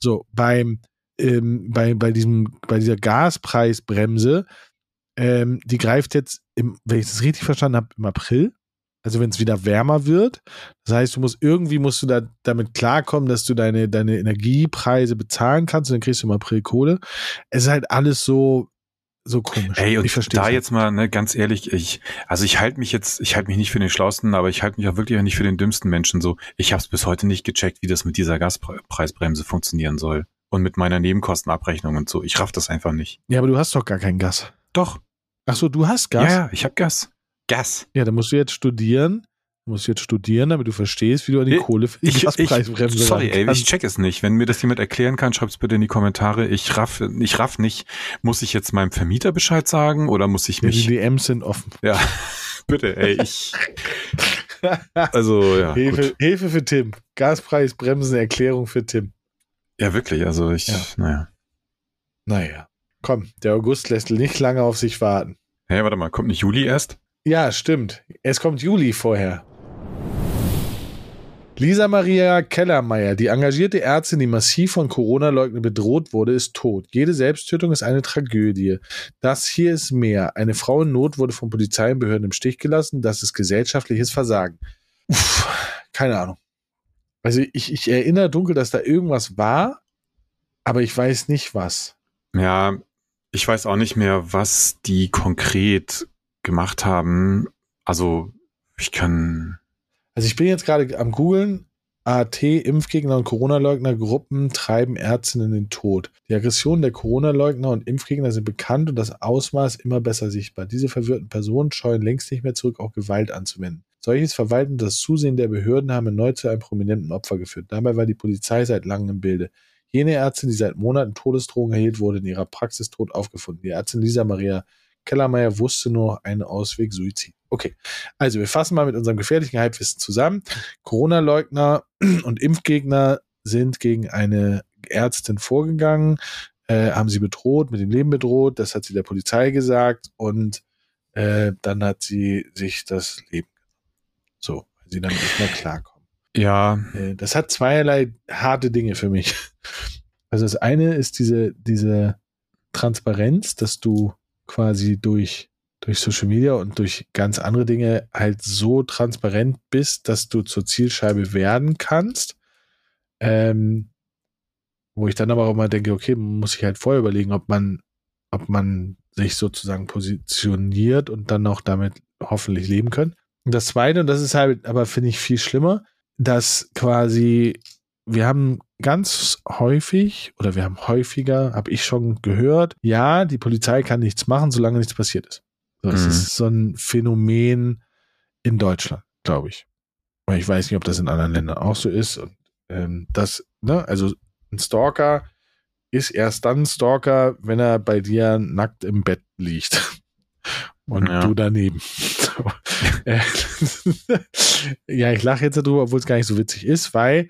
So, beim, ähm, bei, bei diesem, bei dieser Gaspreisbremse, ähm, die greift jetzt im, wenn ich das richtig verstanden habe, im April. Also wenn es wieder wärmer wird. Das heißt, du musst irgendwie musst du da damit klarkommen, dass du deine, deine Energiepreise bezahlen kannst und dann kriegst du im April Kohle. Es ist halt alles so, so komisch. Hey, und ich verstehe da jetzt mal, ne, ganz ehrlich, ich, also ich halte mich jetzt, ich halte mich nicht für den Schlausten, aber ich halte mich auch wirklich auch nicht für den dümmsten Menschen so. Ich habe es bis heute nicht gecheckt, wie das mit dieser Gaspreisbremse funktionieren soll. Und mit meiner Nebenkostenabrechnung und so. Ich raff das einfach nicht. Ja, aber du hast doch gar kein Gas. Doch. Ach so, du hast Gas? Ja, ich habe Gas. Gas. Ja, dann musst du jetzt studieren. Du musst jetzt studieren, damit du verstehst, wie du an die Ich- Kohle für die Ich, ich, Gaspreisbremse sorry, ey, ich check es nicht. Wenn mir das jemand erklären kann, schreibt's bitte in die Kommentare. Ich raff, ich raff nicht. Muss ich jetzt meinem Vermieter Bescheid sagen oder muss ich Ja, die mich, DMs sind offen. ja, [laughs] bitte, ey, ich, also, ja, [laughs] Hilfe, gut. Hilfe für Tim. Gaspreisbremsen, Erklärung für Tim. Ja, wirklich, also ich, Ja. naja. Naja, komm, der August lässt nicht lange auf sich warten. Hey, warte mal, kommt nicht Juli erst? Ja, stimmt. Es kommt Juli vorher. Lisa Maria Kellermeier, die engagierte Ärztin, die massiv von Corona-Leugnern bedroht wurde, ist tot. Jede Selbsttötung ist eine Tragödie. Das hier ist mehr. Eine Frau in Not wurde von Polizei und Behörden im Stich gelassen. Das ist gesellschaftliches Versagen. Uff, keine Ahnung. Also ich, ich erinnere dunkel, dass da irgendwas war, aber ich weiß nicht was. Ja, ich weiß auch nicht mehr, was die konkret gemacht haben. Also, ich kann, Also ich bin jetzt gerade am googeln. AT, Impfgegner und Corona-Leugner-Gruppen treiben Ärzte in den Tod. Die Aggressionen der Corona-Leugner und Impfgegner sind bekannt und das Ausmaß immer besser sichtbar. Diese verwirrten Personen scheuen längst nicht mehr zurück, auch Gewalt anzuwenden. Solches Verwalten und das Zusehen der Behörden haben erneut zu einem prominenten Opfer geführt. Dabei war die Polizei seit langem im Bilde. Jene Ärztin, die seit Monaten Todesdrohungen erhielt, wurde in ihrer Praxis tot aufgefunden. Die Ärztin Lisa Maria Kellermeier wusste nur einen Ausweg, Suizid. Okay, also wir fassen mal mit unserem gefährlichen Halbwissen zusammen. Corona-Leugner [clears throat] und Impfgegner sind gegen eine Ärztin vorgegangen, äh, haben sie bedroht, mit dem Leben bedroht, das hat sie der Polizei gesagt und äh, dann hat sie sich das Leben genommen. So, weil sie dann nicht mehr klarkommen. Ja, Äh, das hat zweierlei harte Dinge für mich. Also das eine ist diese, diese Transparenz, dass du quasi durch, durch Social Media und durch ganz andere Dinge halt so transparent bist, dass du zur Zielscheibe werden kannst. Ähm, wo ich dann aber auch immer denke, okay, muss ich halt vorher überlegen, ob man, ob man sich sozusagen positioniert und dann auch damit hoffentlich leben können. Und das zweite, und das ist halt aber, finde ich, viel schlimmer, dass quasi wir haben ganz häufig oder wir haben häufiger, habe ich schon gehört, ja, die Polizei kann nichts machen, solange nichts passiert ist. So, Das Mhm. ist so ein Phänomen in Deutschland, glaube ich. Weil Ich weiß nicht, ob das in anderen Ländern auch so ist. Und ähm, das, ne, also ein Stalker ist erst dann ein Stalker, wenn er bei dir nackt im Bett liegt. Und Ja. du daneben. So. [laughs] Äh, ja, ich lache jetzt darüber, obwohl es gar nicht so witzig ist, weil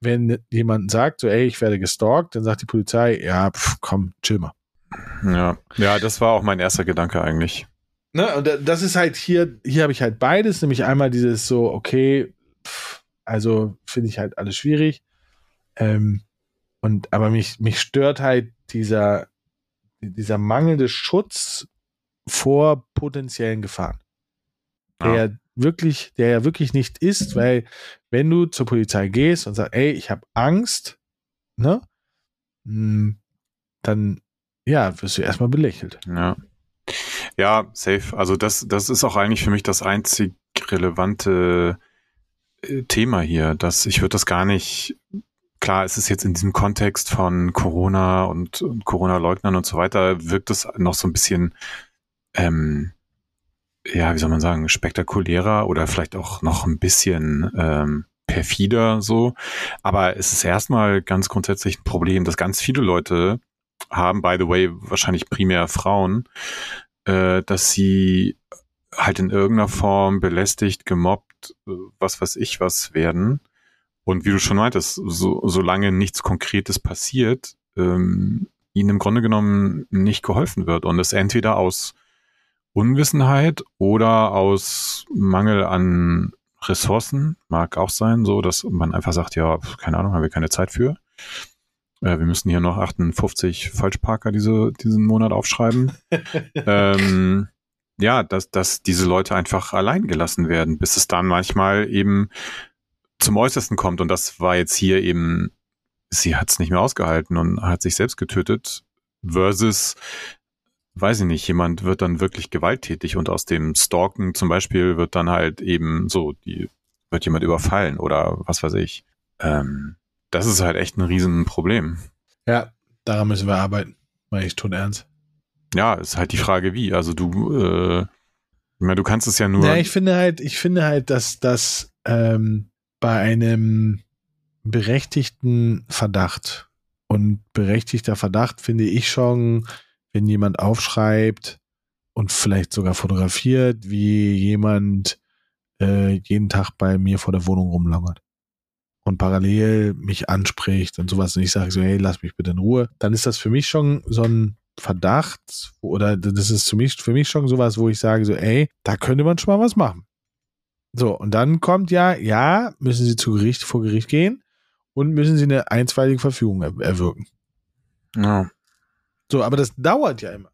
wenn jemand sagt, so, ey, ich werde gestalkt, dann sagt die Polizei, ja, pf, komm, chill mal. ja, ja, das war auch mein erster Gedanke eigentlich. Ne, und da- das ist halt hier, hier habe ich halt beides, nämlich einmal dieses so, okay, pf, also finde ich halt alles schwierig. Ähm, und aber mich, mich stört halt dieser, dieser mangelnde Schutz vor potenziellen Gefahren. Der Ja. wirklich, der ja wirklich nicht ist, weil wenn du zur Polizei gehst und sagst, ey, ich habe Angst, ne, hm, dann ja, wirst du erstmal belächelt. Ja. Ja, safe. Also das, das ist auch eigentlich für mich das einzig relevante äh, Thema hier, dass ich würde das gar nicht, klar, es ist jetzt in diesem Kontext von Corona und, und Corona-Leugnern und so weiter, wirkt es noch so ein bisschen, ähm, ja, wie soll man sagen, spektakulärer oder vielleicht auch noch ein bisschen ähm, perfider so. Aber es ist erstmal ganz grundsätzlich ein Problem, dass ganz viele Leute haben, by the way, wahrscheinlich primär Frauen, äh, dass sie halt in irgendeiner Form belästigt, gemobbt, äh, was weiß ich was werden. Und wie du schon meintest, so, solange nichts Konkretes passiert, ähm, ihnen im Grunde genommen nicht geholfen wird und es entweder aus Unwissenheit oder aus Mangel an Ressourcen, mag auch sein, so dass man einfach sagt, ja, keine Ahnung, haben wir keine Zeit für. Äh, wir müssen hier noch 58 Falschparker diese, diesen Monat aufschreiben. [laughs] ähm, ja, dass, dass diese Leute einfach allein gelassen werden, bis es dann manchmal eben zum Äußersten kommt. Und das war jetzt hier eben, sie hat es nicht mehr ausgehalten und hat sich selbst getötet, versus, weiß ich nicht, jemand wird dann wirklich gewalttätig und aus dem Stalken zum Beispiel wird dann halt eben so, die wird jemand überfallen oder was weiß ich. Ähm, das ist halt echt ein Riesenproblem. Ja, daran müssen wir arbeiten. Meine ich tot ernst. Ja, ist halt die Frage, wie. Also du, äh, ich meine, du kannst es ja nur. Ja, ich finde halt, ich finde halt, dass das ähm, bei einem berechtigten Verdacht und berechtigter Verdacht finde ich schon, wenn jemand aufschreibt und vielleicht sogar fotografiert, wie jemand äh, jeden Tag bei mir vor der Wohnung rumlangert und parallel mich anspricht und sowas und ich sage so, hey, lass mich bitte in Ruhe, dann ist das für mich schon so ein Verdacht oder das ist für mich, für mich schon sowas, wo ich sage so, ey, da könnte man schon mal was machen. So, und dann kommt ja, ja, müssen Sie zu Gericht, vor Gericht gehen und müssen Sie eine einstweilige Verfügung er erwirken. Ja. So, aber das dauert ja immer.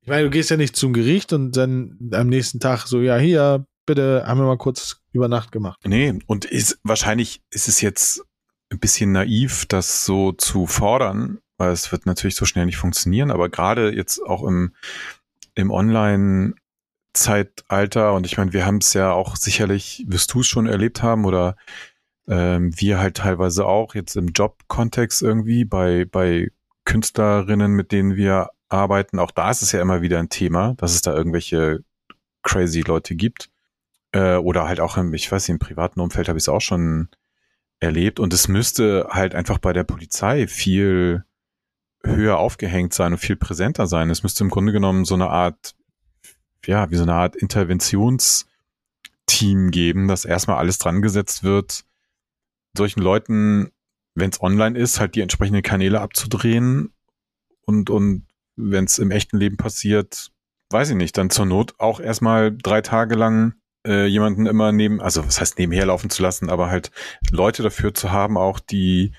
Ich meine, du gehst ja nicht zum Gericht und dann am nächsten Tag so, ja, hier, bitte, haben wir mal kurz über Nacht gemacht. Nee, und ist, wahrscheinlich ist es jetzt ein bisschen naiv, das so zu fordern, weil es wird natürlich so schnell nicht funktionieren, aber gerade jetzt auch im, im Online- Zeitalter und ich meine, wir haben es ja auch sicherlich, wirst du es schon erlebt haben oder ähm, wir halt teilweise auch jetzt im Jobkontext irgendwie bei, bei Künstlerinnen, mit denen wir arbeiten, auch da ist es ja immer wieder ein Thema, dass es da irgendwelche crazy Leute gibt. Äh, oder halt auch im, ich weiß nicht, im privaten Umfeld habe ich es auch schon erlebt. Und es müsste halt einfach bei der Polizei viel höher aufgehängt sein und viel präsenter sein. Es müsste im Grunde genommen so eine Art, ja, wie so eine Art Interventionsteam geben, dass erstmal alles dran gesetzt wird, solchen Leuten, wenn es online ist, halt die entsprechenden Kanäle abzudrehen und, und wenn es im echten Leben passiert, weiß ich nicht, dann zur Not auch erstmal drei Tage lang äh, jemanden immer neben, also was heißt nebenher laufen zu lassen, aber halt Leute dafür zu haben, auch die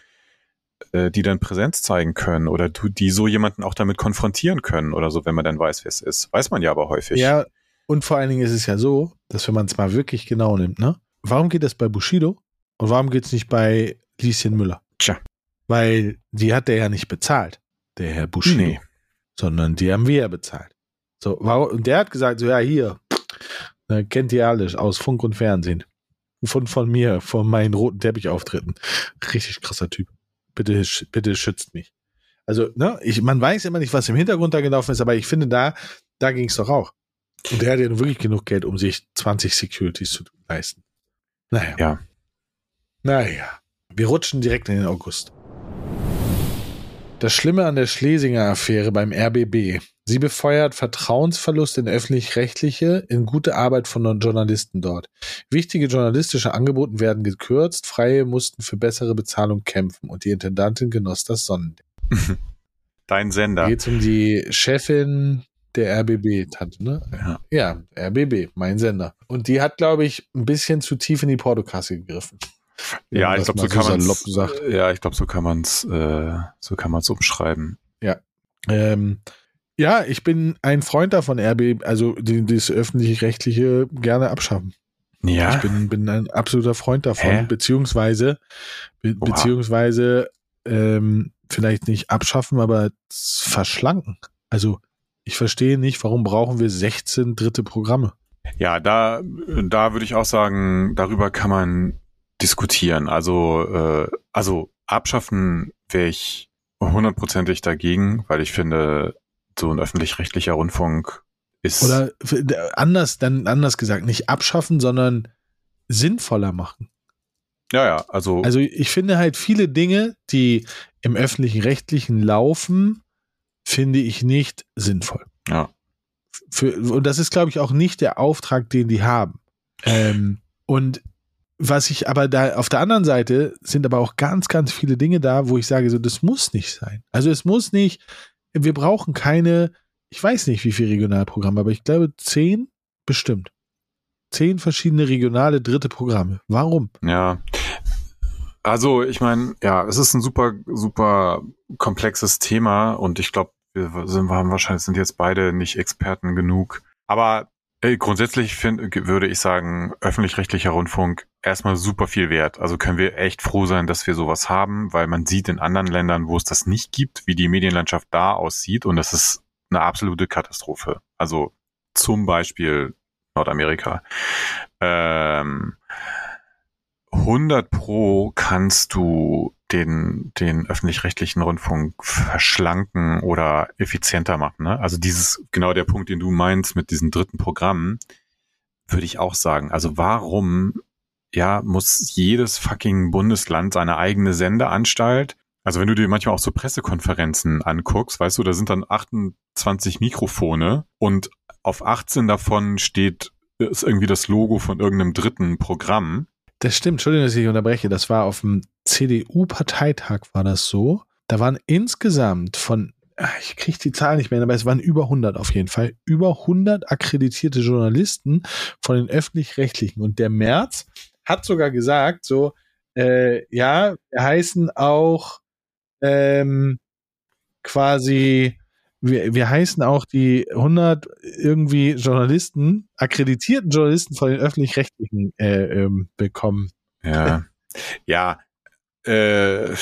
äh, die dann Präsenz zeigen können oder die so jemanden auch damit konfrontieren können oder so, wenn man dann weiß, wer es ist. Weiß man ja aber häufig. Ja, und vor allen Dingen ist es ja so, dass wenn man es mal wirklich genau nimmt, ne? Warum geht das bei Bushido und warum geht es nicht bei Lieschen Müller? Tja. Weil die hat der ja nicht bezahlt, der Herr Bushido. Nee. Sondern die haben wir ja bezahlt. So, warum, und der hat gesagt, so, ja, hier, ne, kennt ihr alles aus Funk und Fernsehen. Von, von mir, von meinen roten Teppichauftritten. Richtig krasser Typ bitte, bitte schützt mich. Also, ne, ich, man weiß immer nicht, was im Hintergrund da gelaufen ist, aber ich finde, da, da ging es doch auch. Und der hat ja wirklich genug Geld, um sich 20 Securities zu leisten. Naja. Ja. Naja. Wir rutschen direkt in den August. Das Schlimme an der Schlesinger Affäre beim RBB. Sie befeuert Vertrauensverlust in öffentlich-rechtliche, in gute Arbeit von Journalisten dort. Wichtige journalistische Angebote werden gekürzt, Freie mussten für bessere Bezahlung kämpfen und die Intendantin genoss das Sonnendeck. [laughs] Dein Sender. Geht um die Chefin der RBB-Tante, ne? Ja. ja, RBB, mein Sender. Und die hat, glaube ich, ein bisschen zu tief in die Portokasse gegriffen. Ja, ich glaube, so, kann man Ja, ich glaube, so kann man es, äh, so kann man es umschreiben. Ja. Ähm, ja, ich bin ein Freund davon, RB, also die, das öffentlich-rechtliche gerne abschaffen. Ja. Ich bin, bin ein absoluter Freund davon, Hä? beziehungsweise, be Oha. beziehungsweise ähm, vielleicht nicht abschaffen, aber verschlanken. Also ich verstehe nicht, warum brauchen wir 16 dritte Programme? Ja, da, da würde ich auch sagen, darüber kann man diskutieren. Also, äh, also abschaffen wäre ich hundertprozentig dagegen, weil ich finde, so ein öffentlich-rechtlicher Rundfunk ist. Oder anders, dann anders gesagt, nicht abschaffen, sondern sinnvoller machen. Ja, ja, also. Also ich finde halt viele Dinge, die im öffentlichen Rechtlichen laufen, finde ich nicht sinnvoll. Ja. Für, und das ist, glaube ich, auch nicht der Auftrag, den die haben. Ähm, und was ich aber da auf der anderen Seite sind aber auch ganz, ganz viele Dinge da, wo ich sage, so, das muss nicht sein. Also es muss nicht, wir brauchen keine, ich weiß nicht, wie viele Regionalprogramme, aber ich glaube zehn bestimmt. Zehn verschiedene regionale dritte Programme. Warum? Ja. Also, ich meine, ja, es ist ein super, super komplexes Thema und ich glaube, wir sind, wir haben wahrscheinlich sind jetzt beide nicht Experten genug, Aber äh, grundsätzlich find, würde ich sagen, öffentlich-rechtlicher Rundfunk erstmal super viel wert. Also können wir echt froh sein, dass wir sowas haben, weil man sieht in anderen Ländern, wo es das nicht gibt, wie die Medienlandschaft da aussieht und das ist eine absolute Katastrophe. Also zum Beispiel Nordamerika. Ähm, 100 pro kannst du den, den öffentlich-rechtlichen Rundfunk verschlanken oder effizienter machen. Ne? Also dieses, genau der Punkt, den du meinst mit diesen dritten Programmen, würde ich auch sagen. Also warum, ja, muss jedes fucking Bundesland seine eigene Sendeanstalt also wenn du dir manchmal auch so Pressekonferenzen anguckst, weißt du, da sind dann 28 Mikrofone und auf 18 davon steht ist irgendwie das Logo von irgendeinem dritten Programm. Das stimmt, Entschuldigung, dass ich unterbreche. Das war auf dem CDU-Parteitag war das so. Da waren insgesamt von, ah, ich kriege die Zahl nicht mehr, aber es waren über 100 auf jeden Fall, über 100 akkreditierte Journalisten von den öffentlich-rechtlichen. Und der März hat sogar gesagt, so, äh, ja, wir heißen auch ähm, quasi wir, wir heißen auch die 100 irgendwie Journalisten, akkreditierten Journalisten von den öffentlich-rechtlichen äh, ähm, bekommen. Ja, ja. Äh,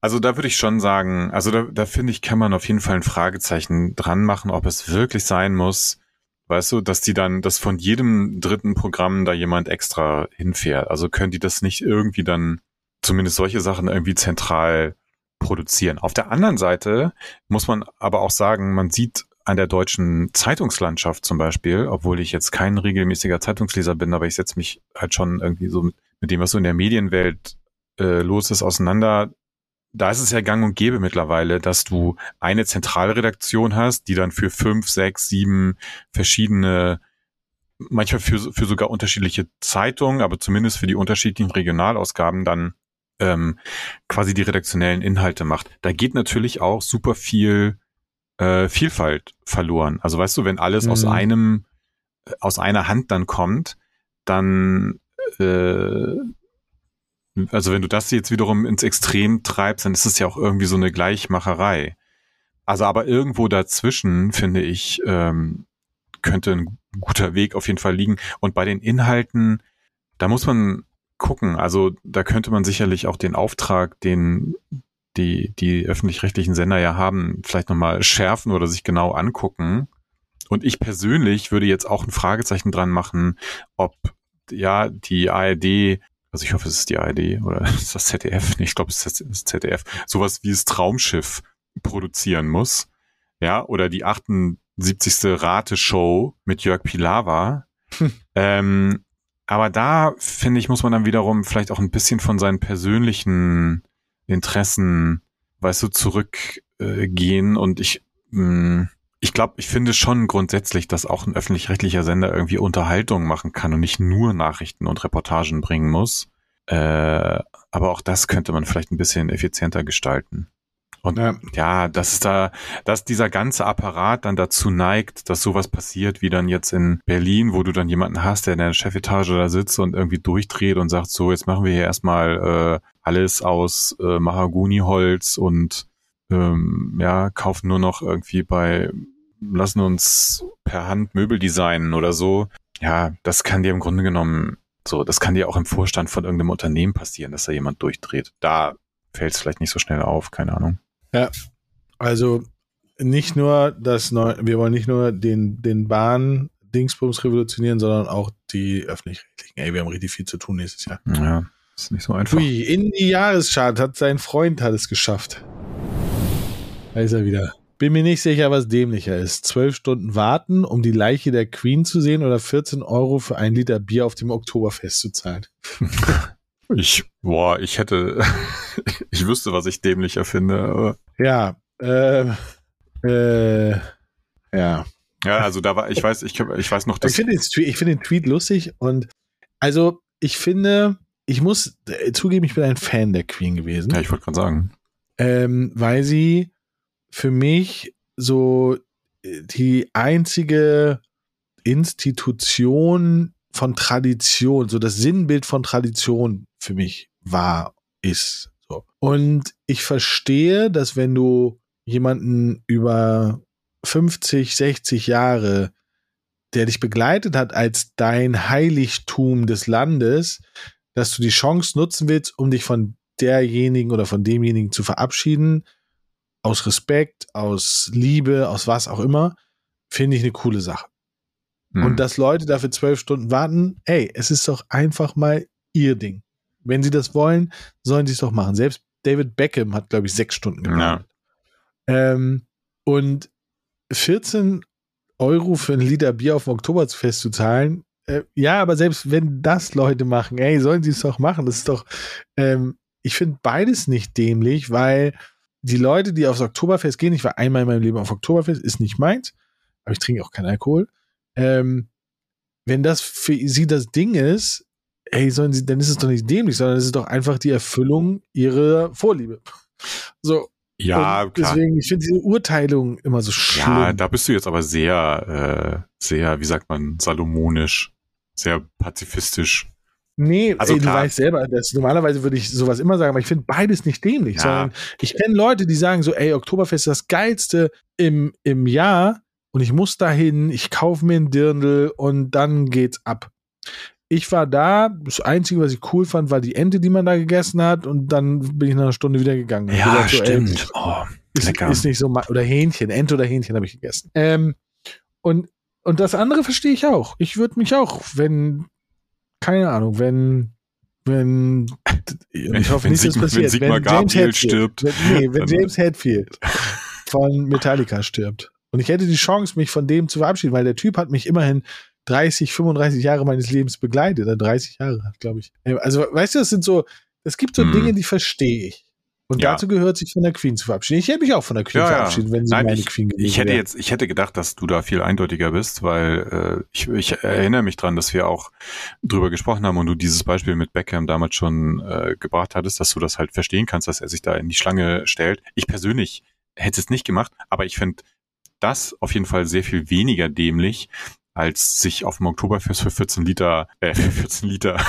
also da würde ich schon sagen, also da, da finde ich, kann man auf jeden Fall ein Fragezeichen dran machen, ob es wirklich sein muss, weißt du, dass die dann, dass von jedem dritten Programm da jemand extra hinfährt. Also können die das nicht irgendwie dann, zumindest solche Sachen irgendwie zentral produzieren. Auf der anderen Seite muss man aber auch sagen, man sieht an der deutschen Zeitungslandschaft zum Beispiel, obwohl ich jetzt kein regelmäßiger Zeitungsleser bin, aber ich setze mich halt schon irgendwie so mit, mit dem, was so in der Medienwelt äh, los ist, auseinander. Da ist es ja gang und gäbe mittlerweile, dass du eine Zentralredaktion hast, die dann für fünf, sechs, sieben verschiedene manchmal für, für sogar unterschiedliche Zeitungen, aber zumindest für die unterschiedlichen Regionalausgaben dann ähm, quasi die redaktionellen Inhalte macht. Da geht natürlich auch super viel äh, Vielfalt verloren. Also weißt du, wenn alles mhm. aus einem, äh, aus einer Hand dann kommt, dann äh, also wenn du das jetzt wiederum ins Extrem treibst, dann ist es ja auch irgendwie so eine Gleichmacherei. Also aber irgendwo dazwischen, finde ich, ähm, könnte ein guter Weg auf jeden Fall liegen. Und bei den Inhalten, da muss man gucken. Also da könnte man sicherlich auch den Auftrag, den die, die öffentlich-rechtlichen Sender ja haben, vielleicht nochmal schärfen oder sich genau angucken. Und ich persönlich würde jetzt auch ein Fragezeichen dran machen, ob ja die ARD, also ich hoffe, es ist die ARD oder [laughs] ist das ZDF, nee, ich glaube, es ist das ZDF, sowas wie das Traumschiff produzieren muss. Ja, oder die 78. Rate-Show mit Jörg Pilawa. Hm. [laughs] Ähm, aber da, finde ich, muss man dann wiederum vielleicht auch ein bisschen von seinen persönlichen Interessen, weißt du, zurückgehen. Äh, und ich, mh, hm, ich glaube, ich finde schon grundsätzlich, dass auch ein öffentlich-rechtlicher Sender irgendwie Unterhaltung machen kann und nicht nur Nachrichten und Reportagen bringen muss. Äh, aber auch das könnte man vielleicht ein bisschen effizienter gestalten. Und ja. ja, dass es da, dass dieser ganze Apparat dann dazu neigt, dass sowas passiert, wie dann jetzt in Berlin, wo du dann jemanden hast, der in der Chefetage da sitzt und irgendwie durchdreht und sagt, so, jetzt machen wir hier erstmal äh, alles aus äh, Mahagoniholz und ähm, ja, kaufen nur noch irgendwie bei, lassen uns per Hand Möbel designen oder so. Ja, das kann dir im Grunde genommen so, das kann dir auch im Vorstand von irgendeinem Unternehmen passieren, dass da jemand durchdreht. Da fällt es vielleicht nicht so schnell auf, keine Ahnung. Ja, also nicht nur das Neu wir wollen nicht nur den, den Bahn Dingsbums revolutionieren, sondern auch die öffentlich-rechtlichen. Ey, wir haben richtig viel zu tun nächstes Jahr. Ja, ist nicht so einfach. Ui, in die Jahreschart hat sein Freund hat es geschafft. Da ist er wieder. Bin mir nicht sicher, was dämlicher ist. Zwölf Stunden warten, um die Leiche der Queen zu sehen oder 14 Euro für ein Liter Bier auf dem Oktoberfest zu zahlen. [laughs] Ich, boah, ich hätte, [laughs] ich wüsste, was ich dämlicher finde. Aber. Ja, äh, äh, ja. Ja, also da war, ich weiß, ich, ich weiß noch, dass. Ich finde den, Tweet, find den Tweet lustig und also ich finde, ich muss zugeben, ich bin ein Fan der Queen gewesen. Ja, ich wollte gerade sagen. Ähm, weil sie für mich so die einzige Institution von Tradition, so das Sinnbild von Tradition für mich war, ist. So. Und ich verstehe, dass wenn du jemanden über 50, 60 Jahre der dich begleitet hat als dein Heiligtum des Landes, dass du die Chance nutzen willst, um dich von derjenigen oder von demjenigen zu verabschieden, aus Respekt, aus Liebe, aus was auch immer, finde ich eine coole Sache. Mhm. Und dass Leute dafür zwölf Stunden warten, ey, es ist doch einfach mal ihr Ding. Wenn sie das wollen, sollen sie es doch machen. Selbst David Beckham hat, glaube ich, sechs Stunden gewartet. Ja. Ähm, und 14 Euro für ein Liter Bier auf dem Oktoberfest zu zahlen, äh, ja, aber selbst wenn das Leute machen, ey, sollen sie es doch machen. Das ist doch, ähm, ich finde beides nicht dämlich, weil die Leute, die aufs Oktoberfest gehen, ich war einmal in meinem Leben auf Oktoberfest, ist nicht meins, aber ich trinke auch keinen Alkohol. Ähm, wenn das für sie das Ding ist, ey, sollen sie, dann ist es doch nicht dämlich, sondern es ist doch einfach die Erfüllung ihrer Vorliebe. So. Ja, und klar. Deswegen, ich finde diese Urteilung immer so schlimm. Ja, da bist du jetzt aber sehr, äh, sehr, wie sagt man, salomonisch, sehr pazifistisch. Nee, also ey, du weißt selber, dass normalerweise würde ich sowas immer sagen, aber ich finde beides nicht dämlich, ja. sondern ich kenne Leute, die sagen so, ey, Oktoberfest ist das geilste im, im Jahr und ich muss dahin, ich kaufe mir ein Dirndl und dann geht's ab. Ich war da, das Einzige, was ich cool fand, war die Ente, die man da gegessen hat und dann bin ich nach einer Stunde wieder gegangen. Ja, so, stimmt. Ey, oh, ist, lecker. ist nicht so, oder Hähnchen, Ente oder Hähnchen habe ich gegessen. Ähm, und, und das andere verstehe ich auch. Ich würde mich auch, wenn keine Ahnung, wenn wenn [laughs] ich hoffe wenn nicht, dass das passiert. Wenn, Sigmar wenn James Hetfield stirbt. Wenn, nee, wenn James Hetfield von Metallica stirbt. Und ich hätte die Chance, mich von dem zu verabschieden, weil der Typ hat mich immerhin 30, 35 Jahre meines Lebens begleitet. Oder 30 Jahre, glaube ich. Also, weißt du, das sind so, es gibt so hm. Dinge, die verstehe ich. Und ja. dazu gehört sich von der Queen zu verabschieden. Ich hätte mich auch von der Queen ja, verabschieden, wenn sie Nein, meine ich, Queen gewesen Ich hätte wäre. jetzt, ich hätte gedacht, dass du da viel eindeutiger bist, weil äh, ich, ich erinnere mich dran, dass wir auch drüber gesprochen haben und du dieses Beispiel mit Beckham damals schon äh, gebracht hattest, dass du das halt verstehen kannst, dass er sich da in die Schlange stellt. Ich persönlich hätte es nicht gemacht, aber ich finde das auf jeden Fall sehr viel weniger dämlich, als sich auf dem Oktoberfest für 14 Liter, äh, für 14 Liter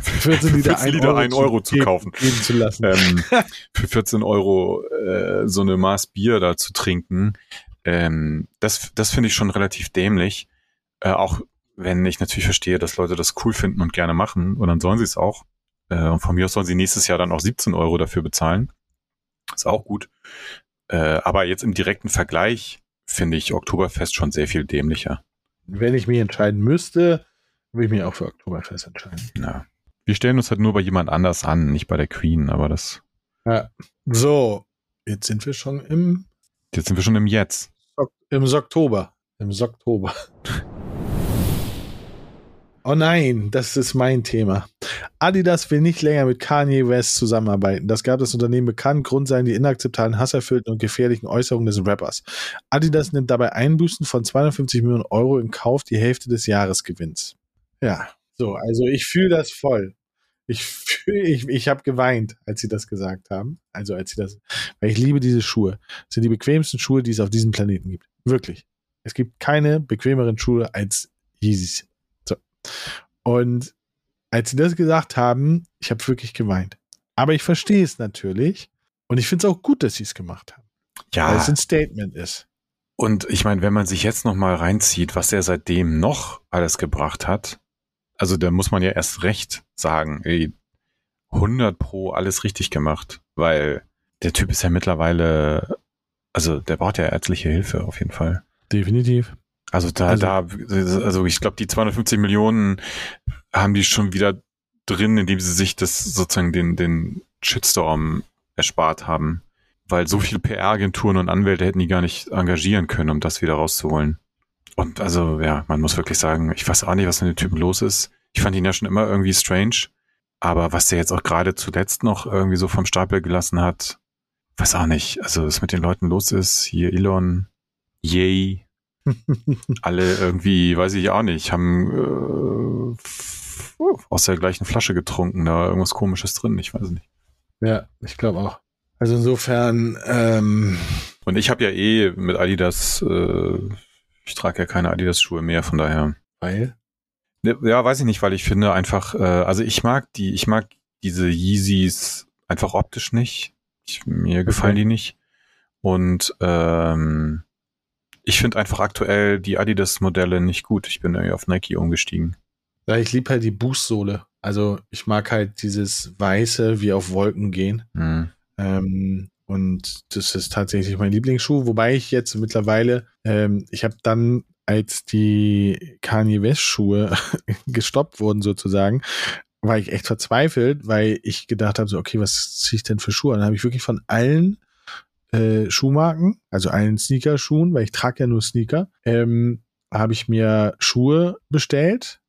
14 [laughs] Liter, 14 Liter 1 Euro, Euro zu, zu kaufen. Geben zu lassen. Ähm, [laughs] für 14 Euro äh, so eine Maß Bier da zu trinken, ähm, das, das finde ich schon relativ dämlich. Äh, auch wenn ich natürlich verstehe, dass Leute das cool finden und gerne machen, und dann sollen sie es auch. Äh, und von mir aus sollen sie nächstes Jahr dann auch 17 Euro dafür bezahlen. Ist auch gut. Äh, aber jetzt im direkten Vergleich finde ich Oktoberfest schon sehr viel dämlicher. Wenn ich mich entscheiden müsste, würde ich mich auch für Oktoberfest entscheiden. Ja. Wir stellen uns halt nur bei jemand anders an, nicht bei der Queen, aber das. Ja. So, jetzt sind wir schon im. Jetzt sind wir schon im Jetzt. Im Oktober. Im Oktober. Oh nein, das ist mein Thema. Adidas will nicht länger mit Kanye West zusammenarbeiten. Das gab das Unternehmen bekannt. Grund seien die inakzeptablen, hasserfüllten und gefährlichen Äußerungen des Rappers. Adidas nimmt dabei Einbüßen von 250 Millionen Euro in Kauf, die Hälfte des Jahresgewinns. Ja, so, also ich fühle das voll. Ich fühle, ich, ich habe geweint, als sie das gesagt haben. Also als sie das, weil ich liebe diese Schuhe. Das sind die bequemsten Schuhe, die es auf diesem Planeten gibt. Wirklich. Es gibt keine bequemeren Schuhe als Yeezys. So. Und als sie das gesagt haben, ich habe wirklich geweint. Aber ich verstehe es natürlich. Und ich finde es auch gut, dass sie es gemacht haben. Ja. Weil es ein Statement ist. Und ich meine, wenn man sich jetzt noch mal reinzieht, was er seitdem noch alles gebracht hat, also da muss man ja erst recht sagen, ey, 100 pro alles richtig gemacht, weil der Typ ist ja mittlerweile, also der braucht ja ärztliche Hilfe auf jeden Fall. Definitiv. Also da, also, da, also ich glaube, die 250 Millionen haben die schon wieder drin, indem sie sich das sozusagen den, den Shitstorm erspart haben. Weil so viele PR-Agenturen und Anwälte hätten die gar nicht engagieren können, um das wieder rauszuholen. Und also, ja, man muss wirklich sagen, ich weiß auch nicht, was mit dem Typen los ist. Ich fand ihn ja schon immer irgendwie strange. Aber was der jetzt auch gerade zuletzt noch irgendwie so vom Stapel gelassen hat, weiß auch nicht. Also, was mit den Leuten los ist, hier Elon, Yay, [laughs] alle irgendwie, weiß ich auch nicht, haben äh, aus der gleichen Flasche getrunken, da war irgendwas komisches drin, ich weiß nicht. Ja, ich glaube auch. Also insofern, ähm, Und ich habe ja eh mit Adidas äh, ich trage ja keine Adidas-Schuhe mehr, von daher. Weil? Ne, ja, weiß ich nicht, weil ich finde einfach, äh, also ich mag die, ich mag diese Yeezys einfach optisch nicht. Ich, mir gefallen okay. die nicht. Und ähm, ich finde einfach aktuell die Adidas-Modelle nicht gut. Ich bin irgendwie auf Nike umgestiegen. Ja, ich liebe halt die Boost-Sohle. Also ich mag halt dieses Weiße wie auf Wolken gehen. Hm. Ähm, und das ist tatsächlich mein Lieblingsschuh, wobei ich jetzt mittlerweile, ähm, ich habe dann, als die Kanye West Schuhe [laughs] gestoppt wurden sozusagen, war ich echt verzweifelt, weil ich gedacht habe, so, okay, was ziehe ich denn für Schuhe? Und dann habe ich wirklich von allen äh, Schuhmarken, also allen Sneakerschuhen, weil ich trage ja nur Sneaker, ähm, habe ich mir Schuhe bestellt,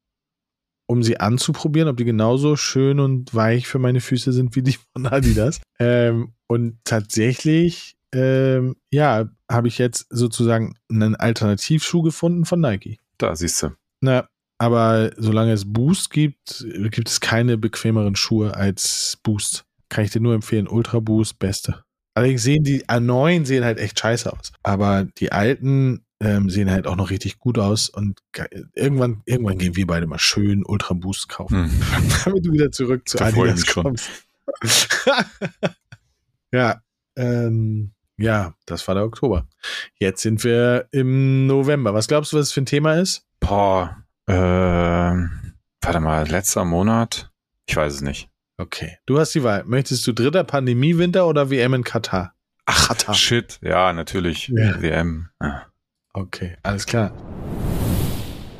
um sie anzuprobieren, ob die genauso schön und weich für meine Füße sind wie die von Adidas. [laughs] ähm, und tatsächlich, ähm, ja, habe ich jetzt sozusagen einen Alternativschuh gefunden von Nike. Da siehst du. Na, aber solange es Boost gibt, gibt es keine bequemeren Schuhe als Boost. Kann ich dir nur empfehlen. Ultra Boost, beste. Allerdings sehen die neuen sehen halt echt scheiße aus. Aber die alten ähm, sehen halt auch noch richtig gut aus. Und irgendwann, irgendwann gehen wir beide mal schön Ultra Boost kaufen. Hm. [laughs] Damit du wieder zurück zu Da Adidas kommst. [laughs] ja, ähm, ja, das war der Oktober. Jetzt sind wir im November. Was glaubst du, was es für ein Thema ist? Boah, äh, warte mal, letzter Monat? Ich weiß es nicht. Okay, du hast die Wahl. Möchtest du dritter Pandemiewinter oder WM in Katar? Ach, Katar. shit. Ja, natürlich. Ja. WM. Ja. Okay, alles klar.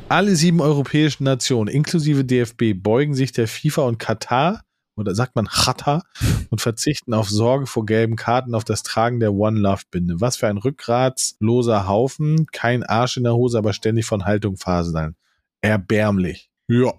Alle sieben europäischen Nationen, inklusive DFB, beugen sich der FIFA und Katar, oder sagt man Katar, und verzichten auf Sorge vor gelben Karten auf das Tragen der One Love Binde. Was für ein rückgratsloser Haufen, kein Arsch in der Hose, aber ständig von Haltung faseln. Erbärmlich. Ja.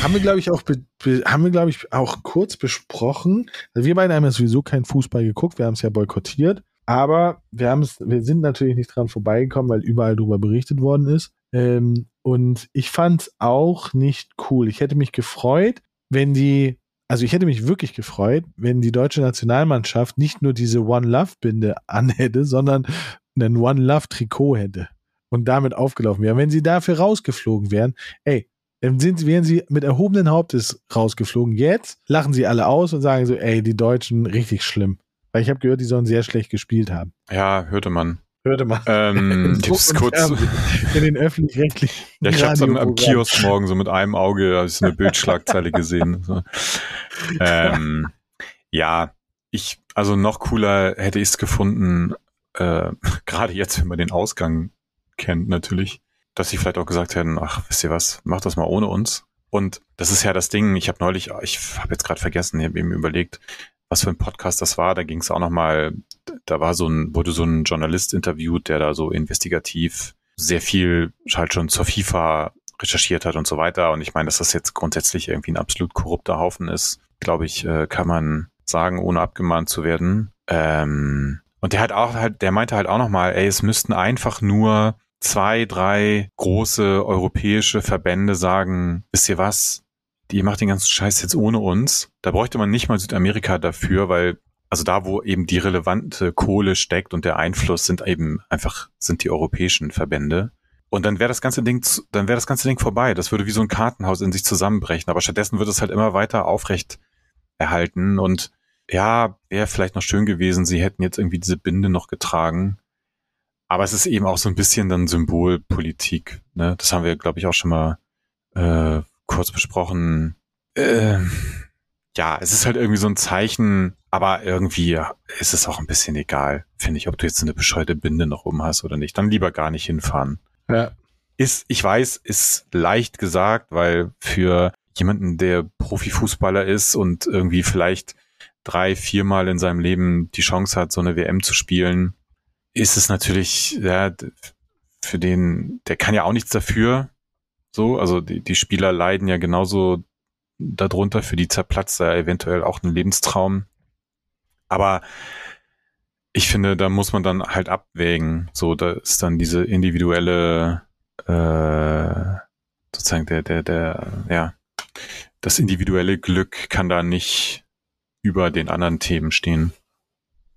Haben wir, glaube ich, auch, be, be, haben wir, glaube ich, auch kurz besprochen. Also wir beide haben ja sowieso keinen Fußball geguckt, wir haben es ja boykottiert. Aber wir haben es, wir sind natürlich nicht dran vorbeigekommen, weil überall darüber berichtet worden ist. Ähm, und ich fand es auch nicht cool. Ich hätte mich gefreut, wenn die, also ich hätte mich wirklich gefreut, wenn die deutsche Nationalmannschaft nicht nur diese One Love Binde anhätte, sondern einen One Love Trikot hätte und damit aufgelaufen wäre. Wenn sie dafür rausgeflogen wären, ey, dann sind, wären sie mit erhobenen Hauptes rausgeflogen. Jetzt lachen sie alle aus und sagen so, ey, die Deutschen richtig schlimm. Weil ich habe gehört, die sollen sehr schlecht gespielt haben. ja, hörte man. Hörte man. Ähm, [laughs] ich hab's kurz. In den öffentlich-rechtlichen. ja, ich hab's am, am. Kiosk morgen so mit einem Auge, habe ich so eine Bildschlagzeile gesehen. So. Ähm, ja, ich, also noch cooler hätte ich es gefunden, äh, [laughs] gerade jetzt, wenn man den Ausgang kennt, natürlich, dass sie vielleicht auch gesagt hätten, ach, wisst ihr was, macht das mal ohne uns. Und das ist ja das Ding, ich habe neulich, ich habe jetzt gerade vergessen, ich habe eben überlegt, was für ein Podcast das war. Da ging es auch noch mal, da war so ein, wurde so ein Journalist interviewt, der da so investigativ sehr viel halt schon zur FIFA recherchiert hat und so weiter. Und ich meine, dass das jetzt grundsätzlich irgendwie ein absolut korrupter Haufen ist, glaube ich, äh, kann man sagen, ohne abgemahnt zu werden. Ähm, und der hat auch halt, der meinte halt auch noch mal, ey, es müssten einfach nur zwei, drei große europäische Verbände sagen, wisst ihr was? Die macht den ganzen Scheiß jetzt ohne uns. Da bräuchte man nicht mal Südamerika dafür, weil also da, wo eben die relevante Kohle steckt und der Einfluss sind eben einfach, sind die europäischen Verbände. Und dann wäre das ganze Ding, dann wäre das ganze Ding vorbei. Das würde wie so ein Kartenhaus in sich zusammenbrechen. Aber stattdessen wird es halt immer weiter aufrecht erhalten. Und ja, wäre vielleicht noch schön gewesen, sie hätten jetzt irgendwie diese Binde noch getragen. Aber es ist eben auch so ein bisschen dann Symbolpolitik. Ne? Das haben wir, glaube ich, auch schon mal äh, kurz besprochen. Ähm, ja, es ist halt irgendwie so ein Zeichen, aber irgendwie ist es auch ein bisschen egal, finde ich, ob du jetzt so eine bescheuerte Binde noch oben hast oder nicht. Dann lieber gar nicht hinfahren. Ja. Ist, ich weiß, ist leicht gesagt, weil für jemanden, der Profifußballer ist und irgendwie vielleicht drei, viermal in seinem Leben die Chance hat, so eine WM zu spielen, ist es natürlich, ja, für den, der kann ja auch nichts dafür. So, also die, die Spieler leiden ja genauso darunter, für die zerplatzt da eventuell auch ein Lebenstraum. Aber ich finde, da muss man dann halt abwägen. So, da ist dann diese individuelle, äh, sozusagen der, der, der, ja, das individuelle Glück kann da nicht über den anderen Themen stehen.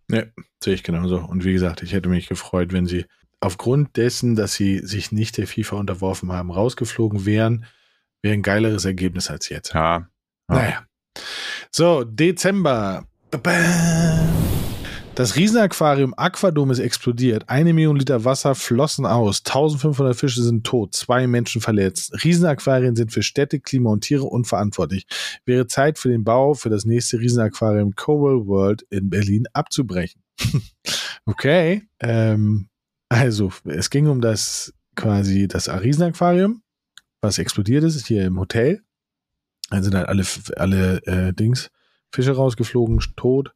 Sehe ich genauso. Und wie gesagt, ich hätte mich gefreut, wenn sie aufgrund dessen, dass sie sich nicht der FIFA unterworfen haben, rausgeflogen wären, wäre ein geileres Ergebnis als jetzt. Ja. ja. Naja. So, Dezember. Das Riesenaquarium Aquadom ist explodiert. Eine Million Liter Wasser flossen aus. 1500 Fische sind tot. Zwei Menschen verletzt. Riesenaquarien sind für Städte, Klima und Tiere unverantwortlich. Wäre Zeit für den Bau für das nächste Riesenaquarium Coral World in Berlin abzubrechen. [laughs] okay. Ähm, also, es ging um das quasi das Riesenaquarium, was explodiert ist, hier im Hotel. Dann sind halt alle, alle äh, Dings, Fische rausgeflogen, tot.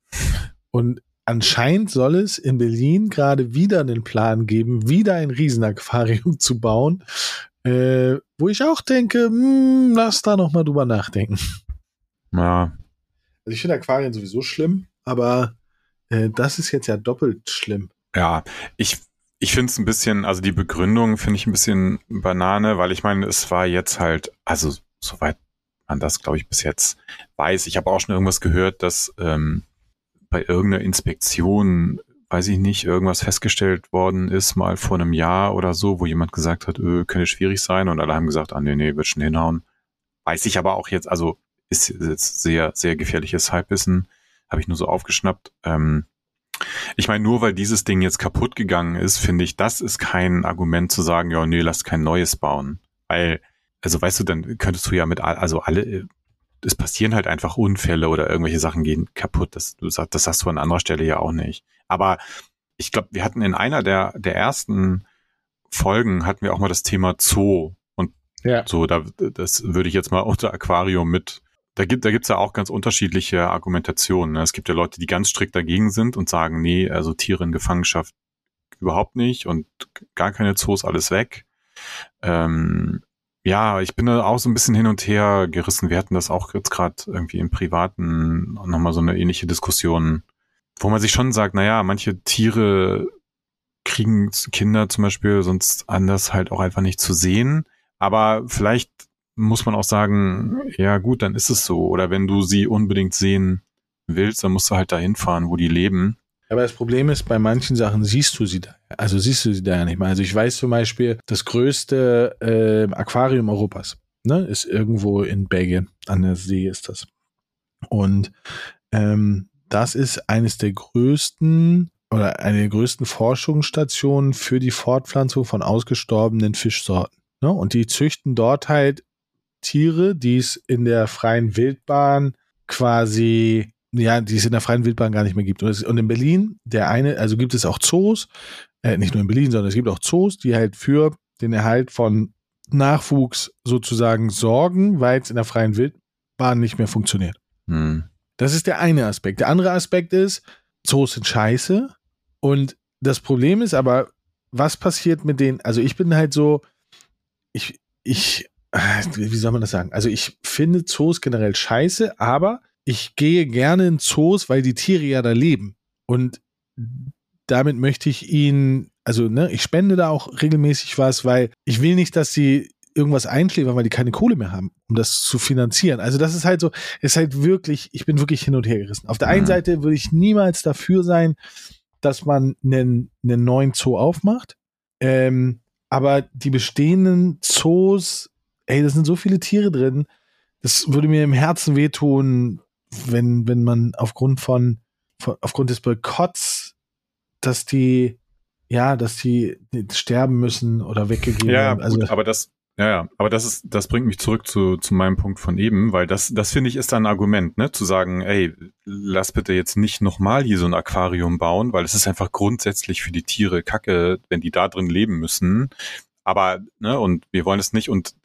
Und anscheinend soll es in Berlin gerade wieder einen Plan geben, wieder ein Riesenaquarium [laughs] zu bauen, äh, wo ich auch denke, mh, hm, lass da noch mal drüber nachdenken. Ja. Also ich finde Aquarien sowieso schlimm, aber äh, das ist jetzt ja doppelt schlimm. Ja, ich ich finde es ein bisschen, also die Begründung finde ich ein bisschen Banane, weil ich meine, es war jetzt halt, also soweit man das, glaube ich, bis jetzt weiß. Ich habe auch schon irgendwas gehört, dass ähm, bei irgendeiner Inspektion, weiß ich nicht, irgendwas festgestellt worden ist, mal vor einem Jahr oder so, wo jemand gesagt hat, öh, könnte schwierig sein und alle haben gesagt, ah nee, nee, wird schon hinhauen. Weiß ich aber auch jetzt, also ist jetzt sehr, sehr gefährliches Halbwissen, habe ich nur so aufgeschnappt. Ähm, ich meine, nur weil dieses Ding jetzt kaputt gegangen ist, finde ich, das ist kein Argument zu sagen, ja, nee, lass kein neues bauen. Weil, also weißt du, dann könntest du ja mit, also alle, es passieren halt einfach Unfälle oder irgendwelche Sachen gehen kaputt. Das, du sagst, das hast du an anderer Stelle ja auch nicht. Aber ich glaube, wir hatten in einer der, der ersten Folgen hatten wir auch mal das Thema Zoo. Und ja. so, da, das würde ich jetzt mal unter Aquarium mit. Da gibt da gibt's ja auch ganz unterschiedliche Argumentationen. Ne? Es gibt ja Leute, die ganz strikt dagegen sind und sagen, nee, also Tiere in Gefangenschaft überhaupt nicht und gar keine Zoos, alles weg. Ähm, ja, ich bin da auch so ein bisschen hin und her gerissen. Wir hatten das auch jetzt gerade irgendwie im Privaten nochmal so eine ähnliche Diskussion, wo man sich schon sagt, naja, manche Tiere kriegen Kinder zum Beispiel sonst anders halt auch einfach nicht zu sehen. Aber vielleicht muss man auch sagen, ja gut, dann ist es so. Oder wenn du sie unbedingt sehen willst, dann musst du halt dahin fahren, wo die leben. Aber das Problem ist, bei manchen Sachen siehst du sie da. Also siehst du sie da ja nicht mehr. Also ich weiß zum Beispiel, das größte äh, Aquarium Europas ne, ist irgendwo in Belgien. An der See ist das. Und ähm, das ist eines der größten oder eine der größten Forschungsstationen für die Fortpflanzung von ausgestorbenen Fischsorten. Ne? Und die züchten dort halt Tiere, die es in der freien Wildbahn quasi ja, die es in der freien Wildbahn gar nicht mehr gibt. Und, in Berlin, der eine, also gibt es auch Zoos, äh, nicht nur in Berlin, sondern es gibt auch Zoos, die halt für den Erhalt von Nachwuchs sozusagen sorgen, weil es in der freien Wildbahn nicht mehr funktioniert. Hm. Das ist der eine Aspekt. Der andere Aspekt ist, Zoos sind scheiße. Und das Problem ist aber, was passiert mit denen? Also ich bin halt so, ich, ich, wie soll man das sagen? Also ich finde Zoos generell scheiße, aber ich gehe gerne in Zoos, weil die Tiere ja da leben. Und damit möchte ich ihnen, also ne, ich spende da auch regelmäßig was, weil ich will nicht, dass sie irgendwas einschläfern, weil die keine Kohle mehr haben, um das zu finanzieren. Also das ist halt so, ist halt wirklich, ich bin wirklich hin und her gerissen. Auf der einen mhm. Seite würde ich niemals dafür sein, dass man einen, einen neuen Zoo aufmacht. Ähm, aber die bestehenden Zoos, ey, da sind so viele Tiere drin, das würde mir im Herzen wehtun, wenn, wenn man aufgrund von, von aufgrund des Boykotts, dass die, ja, dass die, sterben müssen oder weggegeben ja, werden. Also, gut, aber das, ja, ja, aber das ist, das bringt mich zurück zu, zu meinem Punkt von eben, weil das, das finde ich ist ein Argument, ne, zu sagen, ey, lass bitte jetzt nicht nochmal hier so ein Aquarium bauen, weil es ist einfach grundsätzlich für die Tiere Kacke, wenn die da drin leben müssen. Aber, ne, und wir wollen es nicht und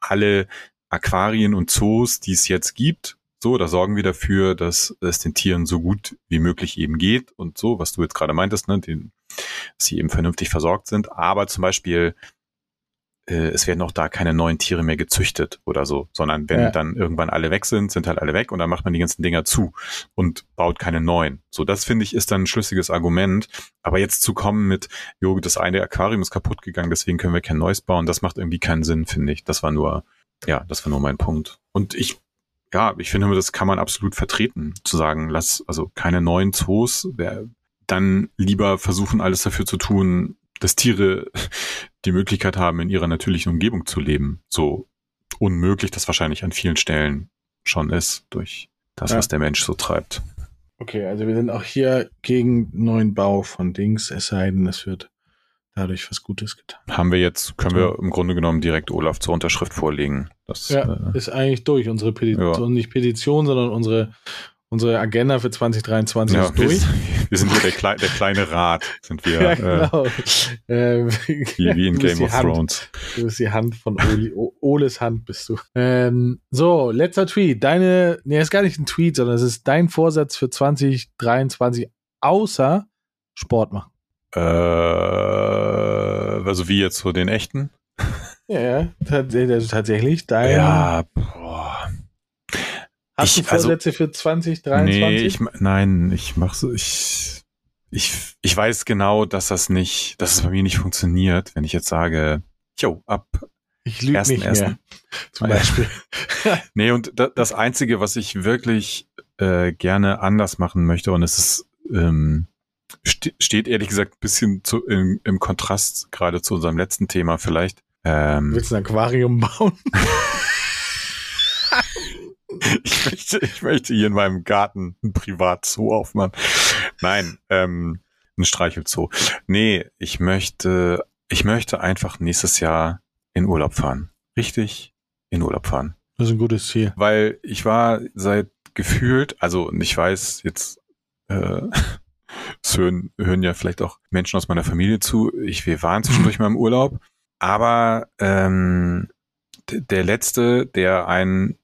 alle Aquarien und Zoos, die es jetzt gibt, so, da sorgen wir dafür, dass es den Tieren so gut wie möglich eben geht und so, was du jetzt gerade meintest, ne, den, dass sie eben vernünftig versorgt sind. Aber zum Beispiel, es werden auch da keine neuen Tiere mehr gezüchtet oder so, sondern wenn ja. dann irgendwann alle weg sind, sind halt alle weg und dann macht man die ganzen Dinger zu und baut keine neuen. So, das finde ich ist dann ein schlüssiges Argument. Aber jetzt zu kommen mit, jo, das eine Aquarium ist kaputt gegangen, deswegen können wir kein neues bauen, das macht irgendwie keinen Sinn, finde ich. Das war nur, ja, das war nur mein Punkt. Und ich ja, ich finde, das kann man absolut vertreten, zu sagen, lass also keine neuen Zoos, dann lieber versuchen, alles dafür zu tun, dass Tiere die Möglichkeit haben, in ihrer natürlichen Umgebung zu leben. So unmöglich das wahrscheinlich an vielen Stellen schon ist, durch das, ja. was der Mensch so treibt. Okay, also wir sind auch hier gegen neuen Bau von Dings, es sei denn, es wird dadurch was Gutes getan. Haben wir jetzt, können wir im Grunde genommen direkt Olaf zur Unterschrift vorlegen. Das, Ja, äh, ist eigentlich durch. Unsere Petition, Ja. nicht Petition, sondern unsere, unsere Agenda für 2023 ja, ist durch. wir sind hier der, Klei der kleine Rat, sind wir. [laughs] Ja, äh, genau. Äh, wie, wie in Game of Hand. Thrones. Du bist die Hand von Oli, o Oles Hand bist du. Ähm, so, letzter Tweet. Deine, nee, ist gar nicht ein Tweet, sondern es ist dein Vorsatz für 2023 außer Sport machen. Äh, also wie jetzt so den echten? Ja, tats also tatsächlich. Dein, Ja, boah. Hast ich- du Vorsätze für 2023? Nee, ich, nein, ich mach so, ich, ich, ich weiß genau, dass das nicht, dass es bei mir nicht funktioniert, wenn ich jetzt sage, yo, ab. ich lüge ersten- nicht mehr. ersten. Zum Ah, ja. Beispiel. [laughs] Nee, und da, das Einzige, was ich wirklich äh, gerne anders machen möchte, und es ist, ähm, ste steht ehrlich gesagt ein bisschen zu, im, im Kontrast gerade zu unserem letzten Thema vielleicht. Ähm, Willst du ein Aquarium bauen? [laughs] [laughs] ich, möchte, ich möchte hier in meinem Garten ein Privatzoo aufmachen. Nein, ähm, ein Streichelzoo. Nee, ich möchte, ich möchte einfach nächstes Jahr in Urlaub fahren. Richtig in Urlaub fahren. Das ist ein gutes Ziel. Weil ich war seit gefühlt, also ich weiß jetzt, äh, [laughs] es hören, hören ja vielleicht auch Menschen aus meiner Familie zu. Ich, wir waren zwischendurch [laughs] mal im Urlaub, aber ähm, der letzte, der ein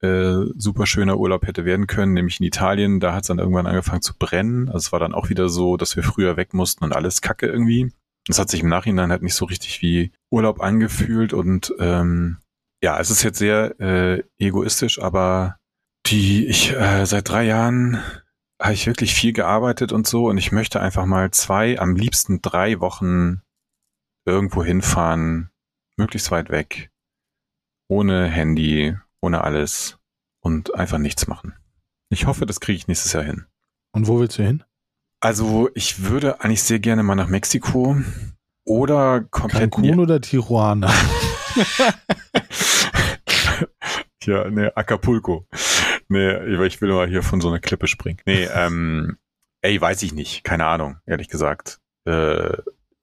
äh, super schöner Urlaub hätte werden können, nämlich in Italien, da hat es dann irgendwann angefangen zu brennen. Also es war dann auch wieder so, dass wir früher weg mussten und alles Kacke irgendwie. Das hat sich im Nachhinein halt nicht so richtig wie Urlaub angefühlt und ähm, ja, es ist jetzt sehr äh, egoistisch, aber die ich äh, seit drei Jahren habe ich wirklich viel gearbeitet und so und ich möchte einfach mal zwei, am liebsten drei Wochen irgendwo hinfahren, möglichst weit weg, ohne Handy, ohne alles und einfach nichts machen. Ich hoffe, das kriege ich nächstes Jahr hin. Und wo willst du hin? Also ich würde eigentlich sehr gerne mal nach Mexiko oder komplett Cancun oder Tijuana? [laughs] Ja, nee, Acapulco. Nee, ich will mal hier von so einer Klippe springen. Nee, ähm, ey, weiß ich nicht. Keine Ahnung, ehrlich gesagt. Äh,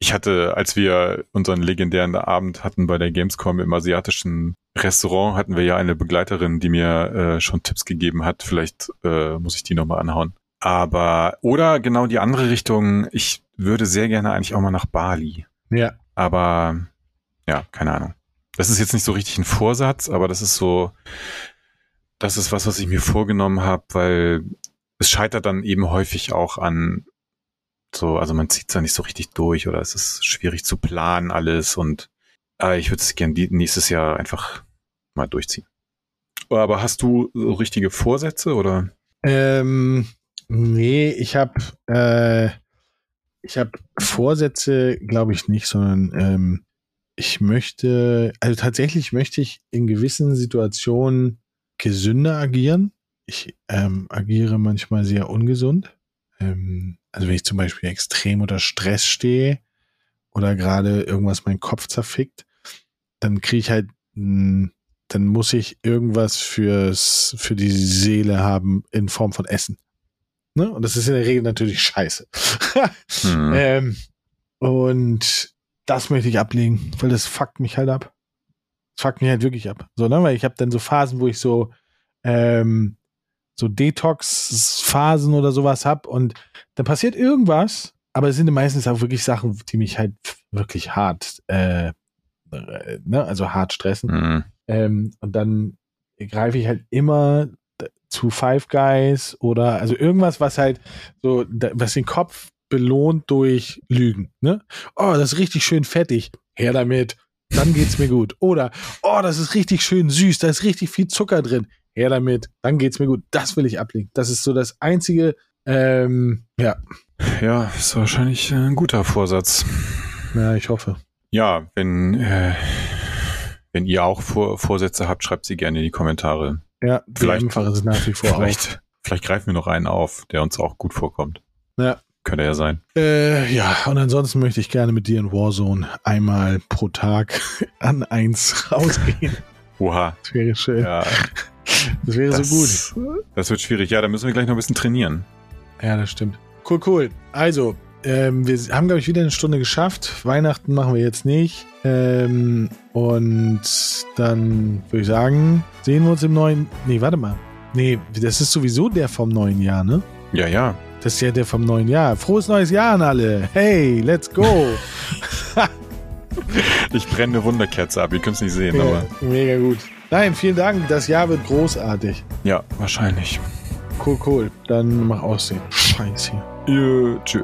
ich hatte, als wir unseren legendären Abend hatten bei der Gamescom im asiatischen Restaurant, hatten wir ja eine Begleiterin, die mir äh, schon Tipps gegeben hat. Vielleicht äh, muss ich die nochmal anhauen. Aber, oder genau die andere Richtung, ich würde sehr gerne eigentlich auch mal nach Bali. ja. Aber ja, keine Ahnung. Das ist jetzt nicht so richtig ein Vorsatz, aber das ist so, das ist was, was ich mir vorgenommen habe, weil es scheitert dann eben häufig auch an so, also man zieht es da nicht so richtig durch oder es ist schwierig zu planen alles und äh, ich würde es gerne nächstes Jahr einfach mal durchziehen. Aber hast du so richtige Vorsätze oder? Ähm, nee, ich habe äh, ich habe Vorsätze, glaube ich nicht, sondern ähm, ich möchte, also tatsächlich möchte ich in gewissen Situationen gesünder agieren. Ich ähm, agiere manchmal sehr ungesund. Ähm, also wenn ich zum Beispiel extrem unter Stress stehe oder gerade irgendwas meinen Kopf zerfickt, dann kriege ich halt, dann muss ich irgendwas fürs, für die Seele haben in Form von Essen. Ne? Und das ist in der Regel natürlich scheiße. Hm. [laughs] ähm, und das möchte ich ablegen, weil das fuckt mich halt ab. Das fuckt mich halt wirklich ab. So, ne? Weil ich habe dann so Phasen, wo ich so, ähm, so Detox-Phasen oder sowas hab und dann passiert irgendwas, aber es sind meistens auch wirklich Sachen, die mich halt wirklich hart, äh, ne? also hart stressen. Hm. Ähm, und dann greife ich halt immer zu Five Guys oder also irgendwas, was halt so, was den Kopf belohnt durch Lügen. Ne? Oh, das ist richtig schön fettig. Her damit. Dann geht's mir gut. Oder, oh, das ist richtig schön süß. Da ist richtig viel Zucker drin. Her damit. Dann geht's mir gut. Das will ich ablegen. Das ist so das einzige, ähm, ja, Ja, ist wahrscheinlich äh, ein guter Vorsatz. ja, ich hoffe. Ja, wenn, äh, wenn ihr auch Vor Vorsätze habt, schreibt sie gerne in die Kommentare. Ja, Vielleicht- es nach wie vor auf. Vielleicht, vielleicht greifen wir noch einen auf, der uns auch gut vorkommt. Ja. Könnte ja sein. Äh, ja, und ansonsten möchte ich gerne mit dir in Warzone einmal pro Tag [laughs] an eins rausgehen. Oha. Das wäre schön. Ja, Das wäre das, so gut. das wird schwierig. Ja, da müssen wir gleich noch ein bisschen trainieren. Ja, das stimmt. Cool, cool. Also, ähm, wir haben, glaube ich, wieder eine Stunde geschafft. Weihnachten machen wir jetzt nicht. Ähm, und dann würde ich sagen, sehen wir uns im neuen. Nee, warte mal. Nee, das ist sowieso der vom neuen Jahr, ne? Ja, ja. Das ist ja der vom neuen Jahr. Frohes neues Jahr an alle. Hey, let's go. [laughs] Ich brenne eine Wunderkerze ab, ihr könnt es nicht sehen, ja, aber. mega gut. Nein, vielen Dank. Das Jahr wird großartig. Ja, wahrscheinlich. Cool, cool. Dann mach aussehen. Scheiße. Tschüss.